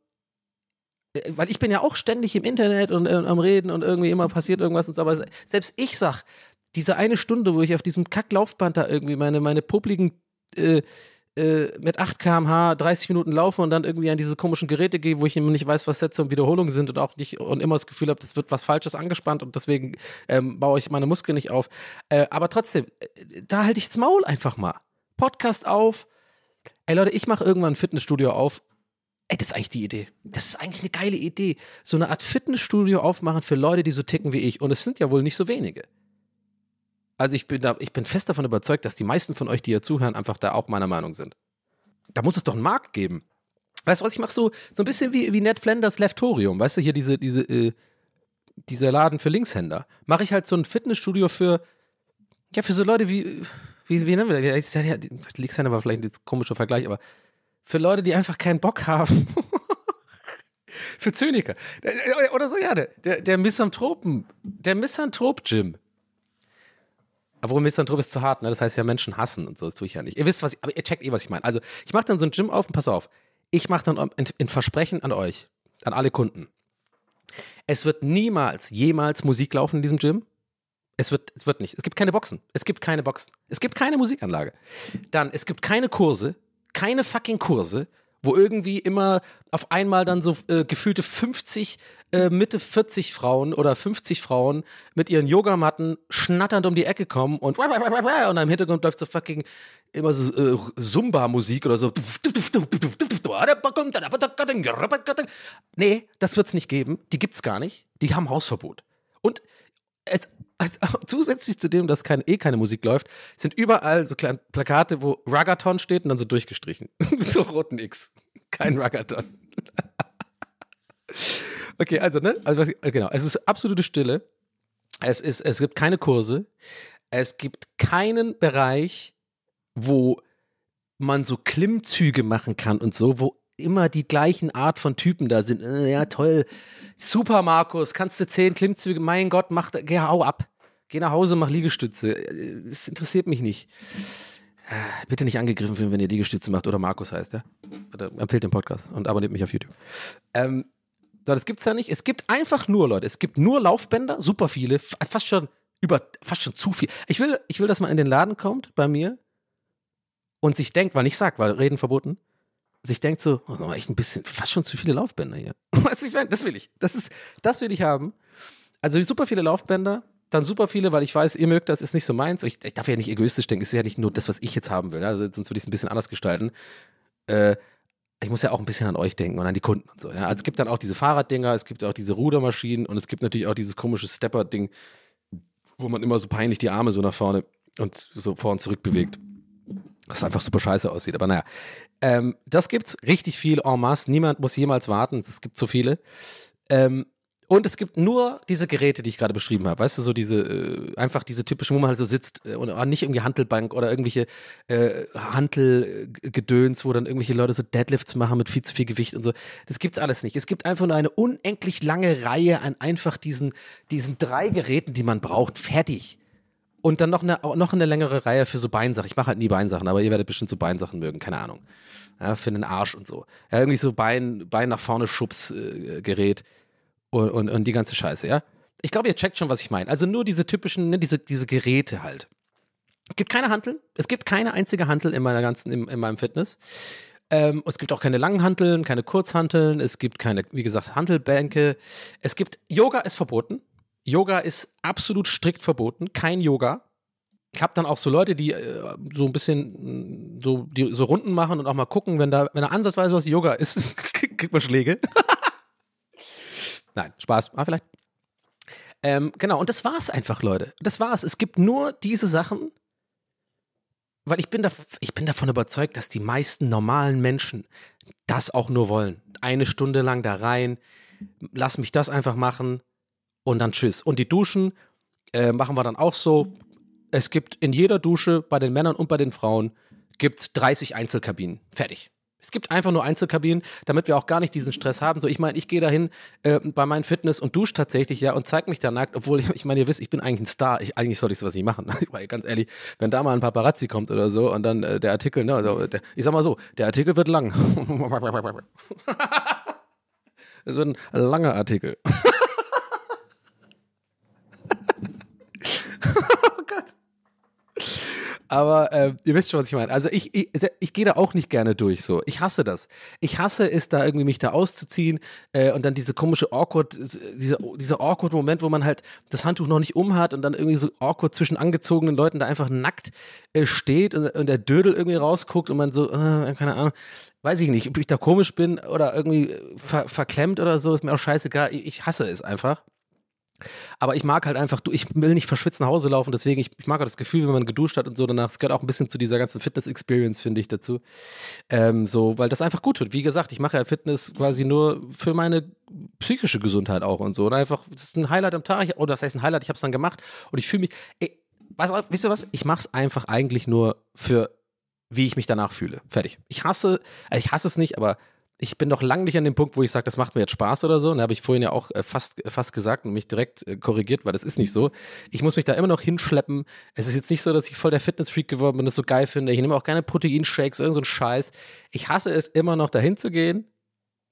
Äh, weil ich bin ja auch ständig im Internet und, und am Reden und irgendwie immer passiert irgendwas und so. Aber selbst ich sag, diese eine Stunde, wo ich auf diesem Kacklaufband da irgendwie meine, meine publiken äh, äh, mit 8 km/h 30 Minuten laufe und dann irgendwie an diese komischen Geräte gehe, wo ich immer nicht weiß, was Sätze und Wiederholungen sind und auch nicht und immer das Gefühl habe, das wird was Falsches angespannt und deswegen ähm, baue ich meine Muskeln nicht auf. Äh, aber trotzdem, äh, da halte ich das Maul einfach mal. Podcast auf. Ey Leute, ich mache irgendwann ein Fitnessstudio auf. Ey, das ist eigentlich die Idee. Das ist eigentlich eine geile Idee. So eine Art Fitnessstudio aufmachen für Leute, die so ticken wie ich. Und es sind ja wohl nicht so wenige. Also ich bin, da, ich bin fest davon überzeugt, dass die meisten von euch, die hier zuhören, einfach da auch meiner Meinung sind. Da muss es doch einen Markt geben. Weißt du was, ich mache so, so ein bisschen wie, wie Ned Flanders Leftorium, weißt du, hier diese, diese, äh, dieser Laden für Linkshänder. Mache ich halt so ein Fitnessstudio für, ja, für so Leute wie, wie, wie nennen wir das? Ja, Linkshänder war vielleicht ein komischer Vergleich, aber für Leute, die einfach keinen Bock haben. für Zyniker. Oder so, ja, der, der Misanthropen, der Misanthrop-Gym. Obwohl Misanthrop ist zu hart, ne? Das heißt ja Menschen hassen und so, das tue ich ja nicht. Ihr wisst, was ich, aber ihr checkt eh, was ich meine. Also, ich mache dann so ein Gym auf und pass auf. Ich mache dann ein, ein Versprechen an euch, an alle Kunden. Es wird niemals, jemals Musik laufen in diesem Gym. Es wird, es wird nicht. Es gibt keine Boxen. Es gibt keine Boxen. Es gibt keine Musikanlage. Dann, es gibt keine Kurse. Keine fucking Kurse wo irgendwie immer auf einmal dann so äh, gefühlte 50, äh, Mitte 40 Frauen oder 50 Frauen mit ihren Yogamatten schnatternd um die Ecke kommen und und im Hintergrund läuft so fucking immer so äh, Zumba-Musik oder so. Nee, das wird's nicht geben. Die gibt's gar nicht. Die haben Hausverbot. Und es, also, zusätzlich zu dem, dass kein, eh keine Musik läuft, sind überall so kleine Plakate, wo Ragaton steht und dann so durchgestrichen. Mit so roten X. Kein Ragaton. okay, also, ne? Also, genau. Es ist absolute Stille. Es, ist, es gibt keine Kurse. Es gibt keinen Bereich, wo man so Klimmzüge machen kann und so, wo immer die gleichen Art von Typen da sind. Äh, ja, toll. Super, Markus, kannst du zehn Klimmzüge? Mein Gott, mach, geh, hau ab. Geh nach Hause, mach Liegestütze. Es interessiert mich nicht. Äh, bitte nicht angegriffen werden, wenn ihr Liegestütze macht oder Markus heißt, ja? Oder empfehlt den Podcast und abonniert mich auf YouTube. Ähm, so, das gibt's da nicht. Es gibt einfach nur, Leute, es gibt nur Laufbänder, super viele, fast schon über, fast schon zu viel. Ich will, ich will, dass man in den Laden kommt bei mir und sich denkt, weil ich sag, weil Reden verboten, sich denkt so, oh, echt ein bisschen, fast schon zu viele Laufbänder hier. Weißt du, ich meine, das will ich. Das ist, das will ich haben. Also super viele Laufbänder, dann super viele, weil ich weiß, ihr mögt das, ist nicht so meins. Ich, ich darf ja nicht egoistisch denken, es ist ja nicht nur das, was ich jetzt haben will. Also sonst würde ich es ein bisschen anders gestalten. Äh, ich muss ja auch ein bisschen an euch denken und an die Kunden und so. Ja? Also es gibt dann auch diese Fahrraddinger, es gibt auch diese Rudermaschinen und es gibt natürlich auch dieses komische Stepper-Ding, wo man immer so peinlich die Arme so nach vorne und so vor und zurück bewegt. Was einfach super scheiße aussieht. Aber naja, ähm, das gibt's richtig viel en masse. Niemand muss jemals warten. Es gibt so viele. Ähm, und es gibt nur diese Geräte, die ich gerade beschrieben habe. Weißt du, so diese, äh, einfach diese typischen, wo man halt so sitzt äh, und nicht irgendwie Handelbank oder irgendwelche äh, Handelgedöns, wo dann irgendwelche Leute so Deadlifts machen mit viel zu viel Gewicht und so. Das gibt's alles nicht. Es gibt einfach nur eine unendlich lange Reihe an einfach diesen, diesen drei Geräten, die man braucht. Fertig. Und dann noch eine, noch eine längere Reihe für so Beinsachen. Ich mache halt nie Beinsachen, aber ihr werdet bestimmt so Beinsachen mögen, keine Ahnung. Ja, für den Arsch und so. Ja, irgendwie so Bein, Bein nach vorne Schubsgerät. Äh, und, und, und die ganze Scheiße, ja. Ich glaube, ihr checkt schon, was ich meine. Also nur diese typischen, ne, diese, diese Geräte halt. Es gibt keine Hanteln. Es gibt keine einzige Hantel in meiner ganzen, in, in meinem Fitness. Ähm, es gibt auch keine langen Hanteln, keine Kurzhanteln. Es gibt keine, wie gesagt, Hantelbänke. Es gibt, Yoga ist verboten. Yoga ist absolut strikt verboten. Kein Yoga. Ich habe dann auch so Leute, die äh, so ein bisschen so, die, so Runden machen und auch mal gucken, wenn da, wenn da ansatzweise was Yoga ist, kriegt man Schläge. Nein, Spaß, ah, vielleicht. Ähm, genau, und das war's einfach, Leute. Das war's. Es gibt nur diese Sachen, weil ich bin, da, ich bin davon überzeugt, dass die meisten normalen Menschen das auch nur wollen. Eine Stunde lang da rein, lass mich das einfach machen und dann tschüss. Und die Duschen äh, machen wir dann auch so. Es gibt in jeder Dusche bei den Männern und bei den Frauen gibt 30 Einzelkabinen. Fertig. Es gibt einfach nur Einzelkabinen, damit wir auch gar nicht diesen Stress haben. So, ich meine, ich gehe dahin äh, bei meinem Fitness und dusche tatsächlich ja und zeige mich da nackt, obwohl ich, ich meine, ihr wisst, ich bin eigentlich ein Star. Ich, eigentlich sollte ich sowas nicht machen. Weil ganz ehrlich, wenn da mal ein Paparazzi kommt oder so und dann äh, der Artikel, ne, also der, ich sag mal so, der Artikel wird lang. Es wird ein langer Artikel. Aber äh, ihr wisst schon, was ich meine. Also ich, ich, ich gehe da auch nicht gerne durch so. Ich hasse das. Ich hasse es, da irgendwie mich da auszuziehen äh, und dann diese komische awkward, dieser, dieser awkward Moment, wo man halt das Handtuch noch nicht um hat und dann irgendwie so awkward zwischen angezogenen Leuten da einfach nackt äh, steht und, und, der Dödel irgendwie rausguckt und man so, äh, keine Ahnung, weiß ich nicht, ob ich da komisch bin oder irgendwie ver verklemmt oder so, ist mir auch scheißegal. Ich, ich hasse es einfach. Aber ich mag halt einfach, ich will nicht verschwitzt nach Hause laufen, deswegen, ich, ich mag halt das Gefühl, wenn man geduscht hat und so danach. Es gehört auch ein bisschen zu dieser ganzen Fitness-Experience, finde ich, dazu. Ähm, so, weil das einfach gut tut. Wie gesagt, ich mache ja Fitness quasi nur für meine psychische Gesundheit auch und so. Und einfach, das ist ein Highlight am Tag, oder das heißt ein Highlight, ich habe es dann gemacht und ich fühle mich, ey, du, wisst ihr was? Ich mache es einfach eigentlich nur für wie ich mich danach fühle. Fertig. Ich hasse, also ich hasse es nicht, aber ich bin noch lange nicht an dem Punkt, wo ich sage, das macht mir jetzt Spaß oder so. Da habe ich vorhin ja auch äh, fast, äh, fast gesagt und mich direkt äh, korrigiert, weil das ist nicht so. Ich muss mich da immer noch hinschleppen. Es ist jetzt nicht so, dass ich voll der Fitnessfreak geworden bin, das so geil finde. Ich nehme auch gerne Proteinshakes, irgend so Scheiß. Ich hasse es immer noch dahin zu gehen.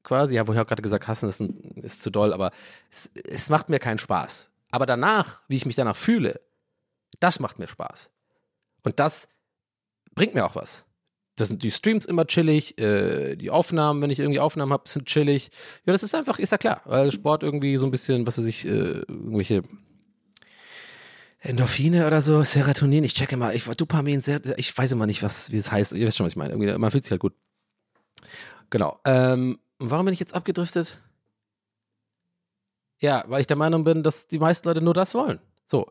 Quasi, ja, wo ich auch gerade gesagt, hassen ist, ist zu doll, aber es, es macht mir keinen Spaß. Aber danach, wie ich mich danach fühle, das macht mir Spaß. Und das bringt mir auch was. Das sind die Streams immer chillig, äh, die Aufnahmen, wenn ich irgendwie Aufnahmen habe, sind chillig. Ja, das ist einfach, ist ja klar, weil Sport irgendwie so ein bisschen, was weiß ich, äh, irgendwelche Endorphine oder so, Serotonin, ich checke mal, ich Dopamin, ich weiß immer nicht, was, wie es heißt. Ihr wisst schon, was ich meine. Irgendwie, man fühlt sich halt gut. Genau. Ähm, warum bin ich jetzt abgedriftet? Ja, weil ich der Meinung bin, dass die meisten Leute nur das wollen. So.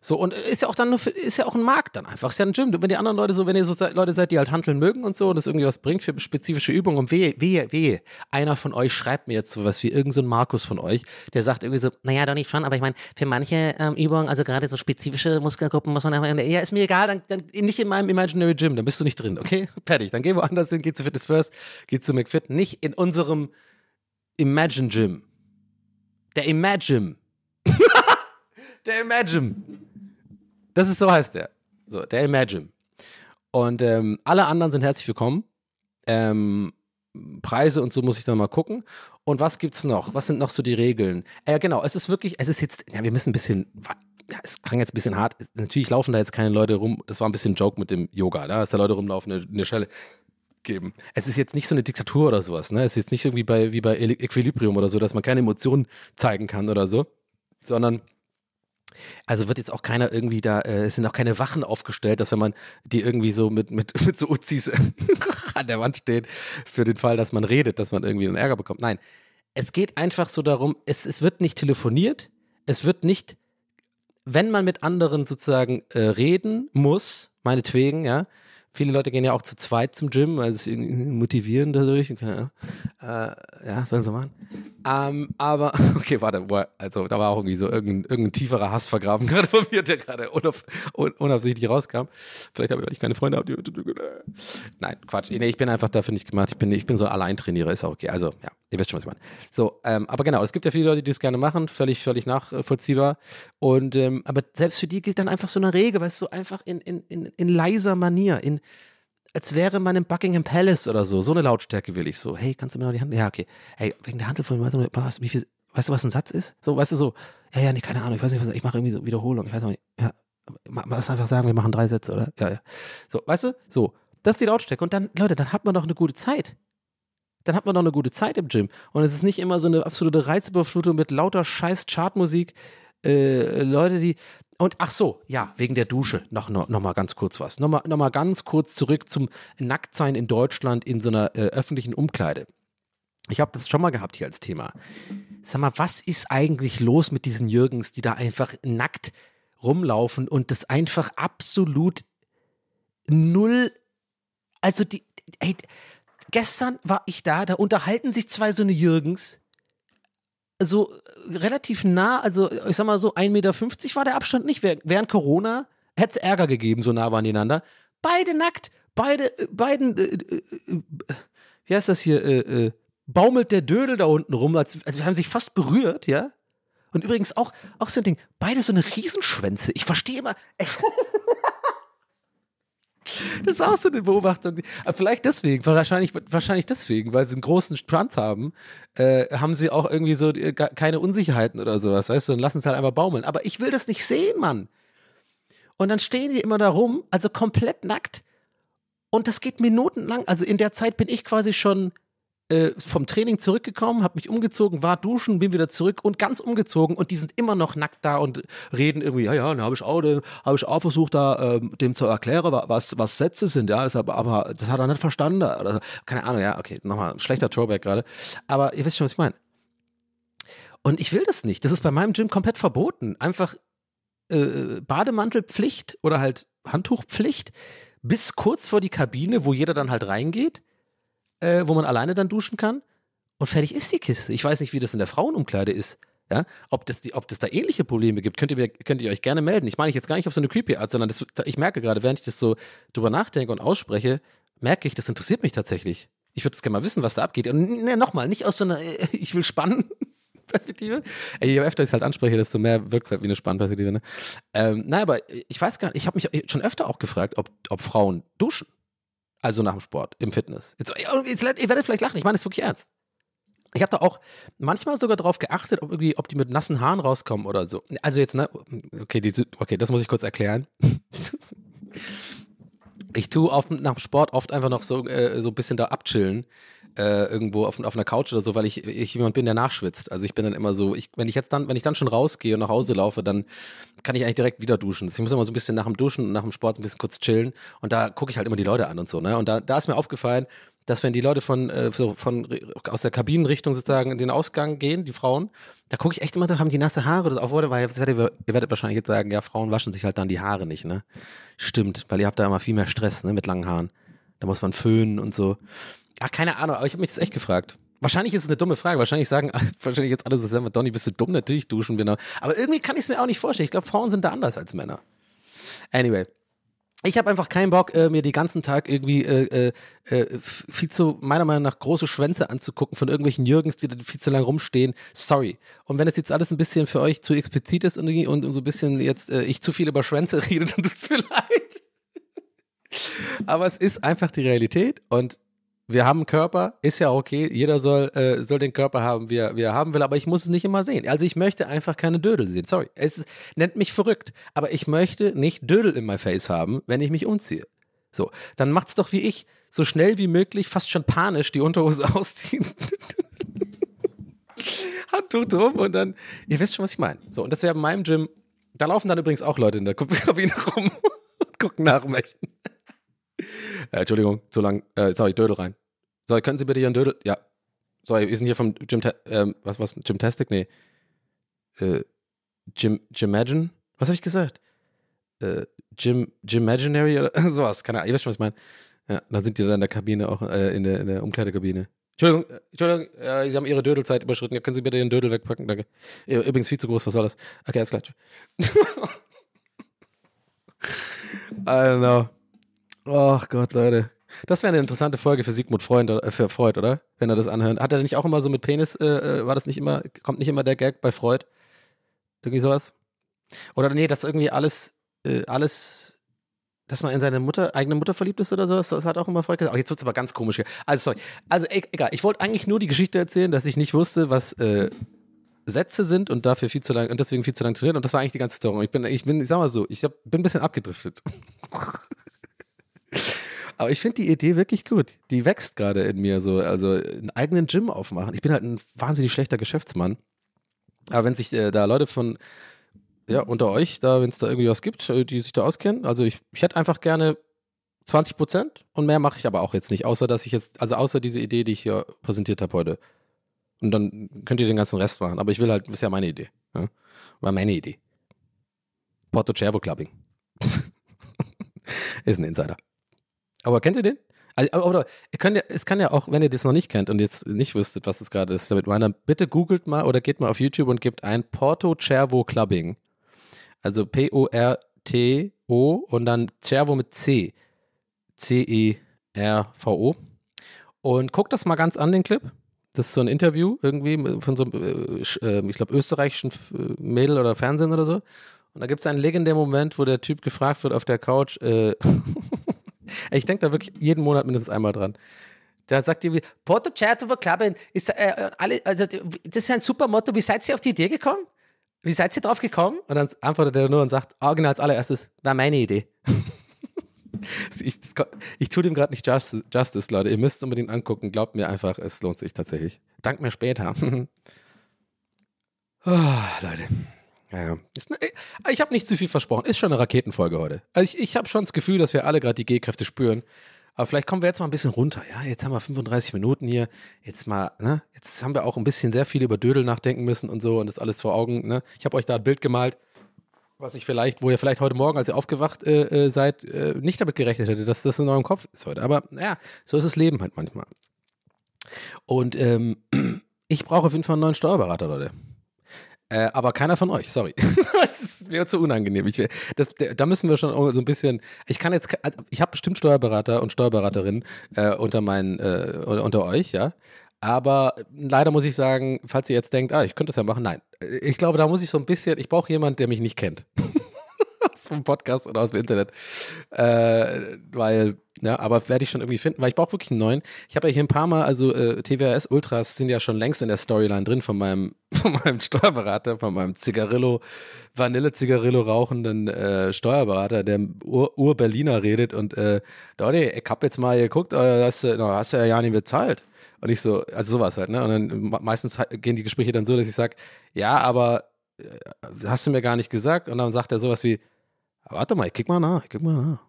So, und ist ja auch dann für, ist ja auch ein Markt dann einfach. Ist ja ein Gym. Wenn die anderen Leute so, wenn ihr so Leute seid, die halt handeln mögen und so und das irgendwie was bringt für spezifische Übungen und wehe, wehe, wehe, einer von euch schreibt mir jetzt sowas wie irgendein so Markus von euch, der sagt irgendwie so, naja, doch nicht schon, aber ich meine, für manche ähm, Übungen, also gerade so spezifische Muskelgruppen muss man einfach, ja, ist mir egal, dann, dann nicht in meinem Imaginary Gym, dann bist du nicht drin, okay? Fertig. Dann geh woanders hin, geh zu Fitness First, geh zu McFit, nicht in unserem Imagine Gym. Der Imagine der Imagine. Das ist so heißt der. So, der Imagine. Und ähm, alle anderen sind herzlich willkommen. Ähm, Preise und so muss ich dann mal gucken. Und was gibt's noch? Was sind noch so die Regeln? Äh, genau, es ist wirklich, es ist jetzt, ja, wir müssen ein bisschen, ja, es klang jetzt ein bisschen hart. Natürlich laufen da jetzt keine Leute rum. Das war ein bisschen ein Joke mit dem Yoga, ne? dass da Leute rumlaufen, eine, eine Schelle geben. Es ist jetzt nicht so eine Diktatur oder sowas, ne? Es ist jetzt nicht irgendwie bei, wie bei Equilibrium oder so, dass man keine Emotionen zeigen kann oder so, sondern Also wird jetzt auch keiner irgendwie da, äh, es sind auch keine Wachen aufgestellt, dass wenn man die irgendwie so mit, mit, mit so Uzis an der Wand steht, für den Fall, dass man redet, dass man irgendwie einen Ärger bekommt. Nein, es geht einfach so darum, es, es wird nicht telefoniert, es wird nicht, wenn man mit anderen sozusagen äh, reden muss, meinetwegen, ja, Viele Leute gehen ja auch zu zweit zum Gym, weil sie sich motivieren dadurch. Äh, ja, sollen sie machen. Ähm, aber, okay, warte, also da war auch irgendwie so irgendein, irgendein tieferer Hass vergraben gerade von mir, der gerade unauf, un, unabsichtlich rauskam. Vielleicht habe ich, weil ich keine Freunde habe. Nein, Quatsch. Nee, ich bin einfach dafür nicht gemacht. Ich bin, ich bin so ein Alleintrainierer, ist auch okay. Also, ja, ihr wisst schon, was ich meine. So, ähm, aber genau, es gibt ja viele Leute, die das gerne machen, völlig, völlig nachvollziehbar. Und, ähm, aber selbst für die gilt dann einfach so eine Regel, weißt du, so einfach in, in, in, in leiser Manier, in, als wäre man im Buckingham Palace oder so. So eine Lautstärke will ich so. Hey, kannst du mir noch die Hand? Ja, okay. Hey, wegen der Handel von was, wie viel, weißt du, was ein Satz ist? So, weißt du, so, ja, ja, nee, keine Ahnung, ich weiß nicht, was, ich mache irgendwie so Wiederholung, ich weiß nicht, ja, mal das einfach sagen, wir machen drei Sätze, oder? Ja, ja. So, weißt du, so, das ist die Lautstärke. Und dann, Leute, dann hat man doch eine gute Zeit. Dann hat man doch eine gute Zeit im Gym. Und es ist nicht immer so eine absolute Reizüberflutung mit lauter scheiß Chartmusik. Äh, Leute, die, und ach so, ja, wegen der Dusche noch, noch, noch mal ganz kurz was. Noch mal, noch mal ganz kurz zurück zum Nacktsein in Deutschland in so einer äh, öffentlichen Umkleide. Ich habe das schon mal gehabt hier als Thema. Sag mal, was ist eigentlich los mit diesen Jürgens, die da einfach nackt rumlaufen und das einfach absolut null, also die, ey, gestern war ich da, da unterhalten sich zwei so eine Jürgens, so äh, relativ nah, also ich sag mal so 1,50 Meter war der Abstand nicht. Während Corona hätte es Ärger gegeben, so nah waren die einander. Beide nackt, beide, äh, beiden, äh, äh, äh, wie heißt das hier, äh, baumelt der Dödel da unten rum, als, also wir haben sich fast berührt, ja. Und übrigens auch, auch so ein Ding, beide so eine Riesenschwänze. Ich verstehe immer, Das ist auch so eine Beobachtung. Vielleicht deswegen, wahrscheinlich, wahrscheinlich deswegen, weil sie einen großen Schwanz haben, äh, haben sie auch irgendwie so äh, keine Unsicherheiten oder sowas, weißt du, und lassen es halt einfach baumeln. Aber ich will das nicht sehen, Mann. Und dann stehen die immer da rum, also komplett nackt. Und das geht minutenlang. Also in der Zeit bin ich quasi schon äh, vom Training zurückgekommen, habe mich umgezogen, war duschen, bin wieder zurück und ganz umgezogen und die sind immer noch nackt da und reden irgendwie, ja, ja, dann habe ich auch, habe ich auch versucht, da ähm, dem zu erklären, was, was Sätze sind, ja, das, aber das hat er nicht verstanden. Oder, keine Ahnung, ja, okay, nochmal, schlechter Throwback gerade. Aber ihr wisst schon, was ich meine. Und ich will das nicht. Das ist bei meinem Gym komplett verboten. Einfach äh, Bademantelpflicht oder halt Handtuchpflicht bis kurz vor die Kabine, wo jeder dann halt reingeht äh, wo man alleine dann duschen kann. Und fertig ist die Kiste. Ich weiß nicht, wie das in der Frauenumkleide ist. Ja, ob das, die, ob das da ähnliche Probleme gibt, könnt ihr, mir, könnt ihr euch gerne melden. Ich meine ich jetzt gar nicht auf so eine creepy Art, sondern das, ich merke gerade, während ich das so drüber nachdenke und ausspreche, merke ich, das interessiert mich tatsächlich. Ich würde es gerne mal wissen, was da abgeht. Und ne, nochmal, nicht aus so einer, ich will spannen. Perspektive. Ey, je öfter ich es halt anspreche, desto mehr wirkt es halt wie eine Spannperspektive. Ne? Ähm, nein, aber ich weiß gar nicht, ich habe mich schon öfter auch gefragt, ob, ob Frauen duschen. Also nach dem Sport, im Fitness. Jetzt, jetzt, ihr werdet vielleicht lachen, ich meine es wirklich ernst. Ich habe da auch manchmal sogar darauf geachtet, ob, irgendwie, ob die mit nassen Haaren rauskommen oder so. Also jetzt, ne? Okay, die, okay das muss ich kurz erklären. ich tue auf, nach dem Sport oft einfach noch so, äh, so ein bisschen da abchillen äh, irgendwo auf, auf einer Couch oder so, weil ich, ich jemand bin, der nachschwitzt. Also ich bin dann immer so, ich, wenn ich jetzt dann, wenn ich dann schon rausgehe und nach Hause laufe, dann kann ich eigentlich direkt wieder duschen. Ich muss immer so ein bisschen nach dem Duschen und nach dem Sport ein bisschen kurz chillen und da gucke ich halt immer die Leute an und so. Ne? Und da, da ist mir aufgefallen, dass wenn die Leute von, äh, so von aus der Kabinenrichtung sozusagen in den Ausgang gehen, die Frauen, da gucke ich echt immer, da haben die nasse Haare oder so. Obwohl, weil ihr werdet, ihr werdet wahrscheinlich jetzt sagen, ja, Frauen waschen sich halt dann die Haare nicht, ne? Stimmt, weil ihr habt da immer viel mehr Stress, ne, mit langen Haaren. Da muss man föhnen und so. Ach, keine Ahnung, aber ich habe mich das echt gefragt. Wahrscheinlich ist es eine dumme Frage. Wahrscheinlich sagen wahrscheinlich jetzt alle so, sagen, Donny, bist du dumm? Natürlich duschen wir noch. Aber irgendwie kann ich es mir auch nicht vorstellen. Ich glaube, Frauen sind da anders als Männer. Anyway. Ich habe einfach keinen Bock, äh, mir den ganzen Tag irgendwie äh, äh, äh, viel zu, meiner Meinung nach, große Schwänze anzugucken von irgendwelchen Jürgens, die da viel zu lange rumstehen. Sorry. Und wenn es jetzt alles ein bisschen für euch zu explizit ist und, und, und so ein bisschen jetzt äh, ich zu viel über Schwänze rede, dann tut es mir leid. Aber es ist einfach die Realität und wir haben einen Körper, ist ja okay, jeder soll, äh, soll den Körper haben, wie er, wie er haben will, aber ich muss es nicht immer sehen. Also ich möchte einfach keine Dödel sehen. Sorry, es ist, nennt mich verrückt, aber ich möchte nicht Dödel in my face haben, wenn ich mich umziehe. So, dann macht's doch wie ich, so schnell wie möglich, fast schon panisch die Unterhose ausziehen. Handtuch drum und dann, ihr wisst schon, was ich meine. So, und das wäre in meinem Gym Da laufen dann übrigens auch Leute in der Kabine rum und gucken nach dem echten. Äh, Entschuldigung, zu lang. Äh, sorry, Dödel rein. Sorry, können Sie bitte Ihren Dödel. Ja. Sorry, wir sind hier vom Gym. Ähm, was, was? Gymtastic? Nee. Äh, Gym, Gymagine? Was habe ich gesagt? Äh, Gym, Gymaginary oder sowas. Keine Ahnung. Ihr wisst schon, was ich meine. Ja, dann sind die dann in der Kabine auch, äh, in, der, in der Umkleidekabine. Entschuldigung, äh, Entschuldigung, äh, Sie haben Ihre Dödelzeit überschritten. Können Sie bitte Ihren Dödel wegpacken? Danke. Übrigens viel zu groß, was soll das? Okay, alles klar. I don't know. Ach Gott, Leute. Das wäre eine interessante Folge für Sigmund Freund, äh, für Freud, oder? Wenn er das anhört. Hat er nicht auch immer so mit Penis, äh, äh, war das nicht immer, kommt nicht immer der Gag bei Freud? Irgendwie sowas? Oder nee, dass irgendwie alles, äh, alles, dass man in seine Mutter, eigene Mutter verliebt ist oder sowas, das hat auch immer Freud gesagt. Oh, jetzt wird es aber ganz komisch hier. Also, sorry. Also, e egal. Ich wollte eigentlich nur die Geschichte erzählen, dass ich nicht wusste, was, äh, Sätze sind und dafür viel zu lang und deswegen viel zu lang trainiert und das war eigentlich die ganze Story. Ich bin, ich bin, ich sag mal so, ich hab, bin ein bisschen abgedriftet. Aber ich finde die Idee wirklich gut. Die wächst gerade in mir so. Also einen eigenen Gym aufmachen. Ich bin halt ein wahnsinnig schlechter Geschäftsmann. Aber wenn sich äh, da Leute von, ja, unter euch, da, wenn es da irgendwie was gibt, äh, die sich da auskennen, also ich, ich hätte einfach gerne 20 Prozent und mehr mache ich aber auch jetzt nicht, außer dass ich jetzt, also außer diese Idee, die ich hier präsentiert habe heute. Und dann könnt ihr den ganzen Rest machen. Aber ich will halt, das ist ja meine Idee. Ja? War meine Idee. Porto Cervo Clubbing. ist ein Insider. Aber kennt ihr den? Also, oder ihr könnt ja, es kann ja auch, wenn ihr das noch nicht kennt und jetzt nicht wüsstet, was es gerade ist damit meine, dann bitte googelt mal oder geht mal auf YouTube und gebt ein Porto Cervo Clubbing. Also P-O-R-T-O und dann Cervo mit C. C-E-R-V-O. Und guckt das mal ganz an, den Clip. Das ist so ein Interview irgendwie von so einem, äh, äh ich glaube, österreichischen Mädel oder Fernsehen oder so. Und da gibt es einen legendären Moment, wo der Typ gefragt wird auf der Couch, äh, ich denke da wirklich jeden Monat mindestens einmal dran. Da sagt irgendwie, Porto Certo Club ist äh, alle, also das ist ein super Motto. Wie seid ihr auf die Idee gekommen? Wie seid ihr drauf gekommen? Und dann antwortet er nur und sagt, original als allererstes, war meine Idee. ich, ich tue dem gerade nicht Justice, Justice, Leute. Ihr müsst es unbedingt angucken. Glaubt mir einfach, es lohnt sich tatsächlich. Dank mir später. oh, Leute. Ja. Eine, äh, ich habe nicht zu viel versprochen. Ist schon eine Raketenfolge heute. Also ich, ich habe schon das Gefühl, dass wir alle gerade die G-Kräfte spüren. Aber vielleicht kommen wir jetzt mal ein bisschen runter. Ja, jetzt haben wir 35 Minuten hier. Jetzt mal, ne? Jetzt haben wir auch ein bisschen sehr viel über Dödel nachdenken müssen und so und das alles vor Augen. Ne? Ich habe euch da ein Bild gemalt, was ich vielleicht, wo ihr vielleicht heute Morgen, als ihr aufgewacht äh, äh seid, äh, nicht damit gerechnet hättet, dass das in eurem Kopf ist heute. Aber naja, so ist das Leben halt manchmal. Und ähm, ich brauche auf jeden Fall einen neuen Steuerberater, Leute. Äh, aber keiner von euch, sorry. das wäre zu unangenehm. Ich, das, da müssen wir schon so ein bisschen. Ich kann jetzt, also ich habe bestimmt Steuerberater und Steuerberaterinnen äh, unter meinen, äh, unter euch, ja. Aber leider muss ich sagen, falls ihr jetzt denkt, ah, ich könnte das ja machen, nein. Ich glaube, da muss ich so ein bisschen, ich brauche jemanden, der mich nicht kennt. dem Podcast oder aus dem Internet. Äh, weil, ja, aber werde ich schon irgendwie finden, weil ich brauche wirklich einen neuen. Ich habe ja hier ein paar Mal, also äh, TWRS Ultras sind ja schon längst in der Storyline drin von meinem, von meinem Steuerberater, von meinem Zigarillo, Vanille-Zigarillo rauchenden äh, Steuerberater, der Ur-Berliner redet und äh, Donny, ich hab jetzt mal geguckt, äh, hast, du, hast du ja ja nicht bezahlt. Und ich so, also sowas halt, ne? Und dann meistens gehen die Gespräche dann so, dass ich sage, ja, aber äh, hast du mir gar nicht gesagt? Und dann sagt er sowas wie, warte mal, ich kick mal nach, ich kick mal nach.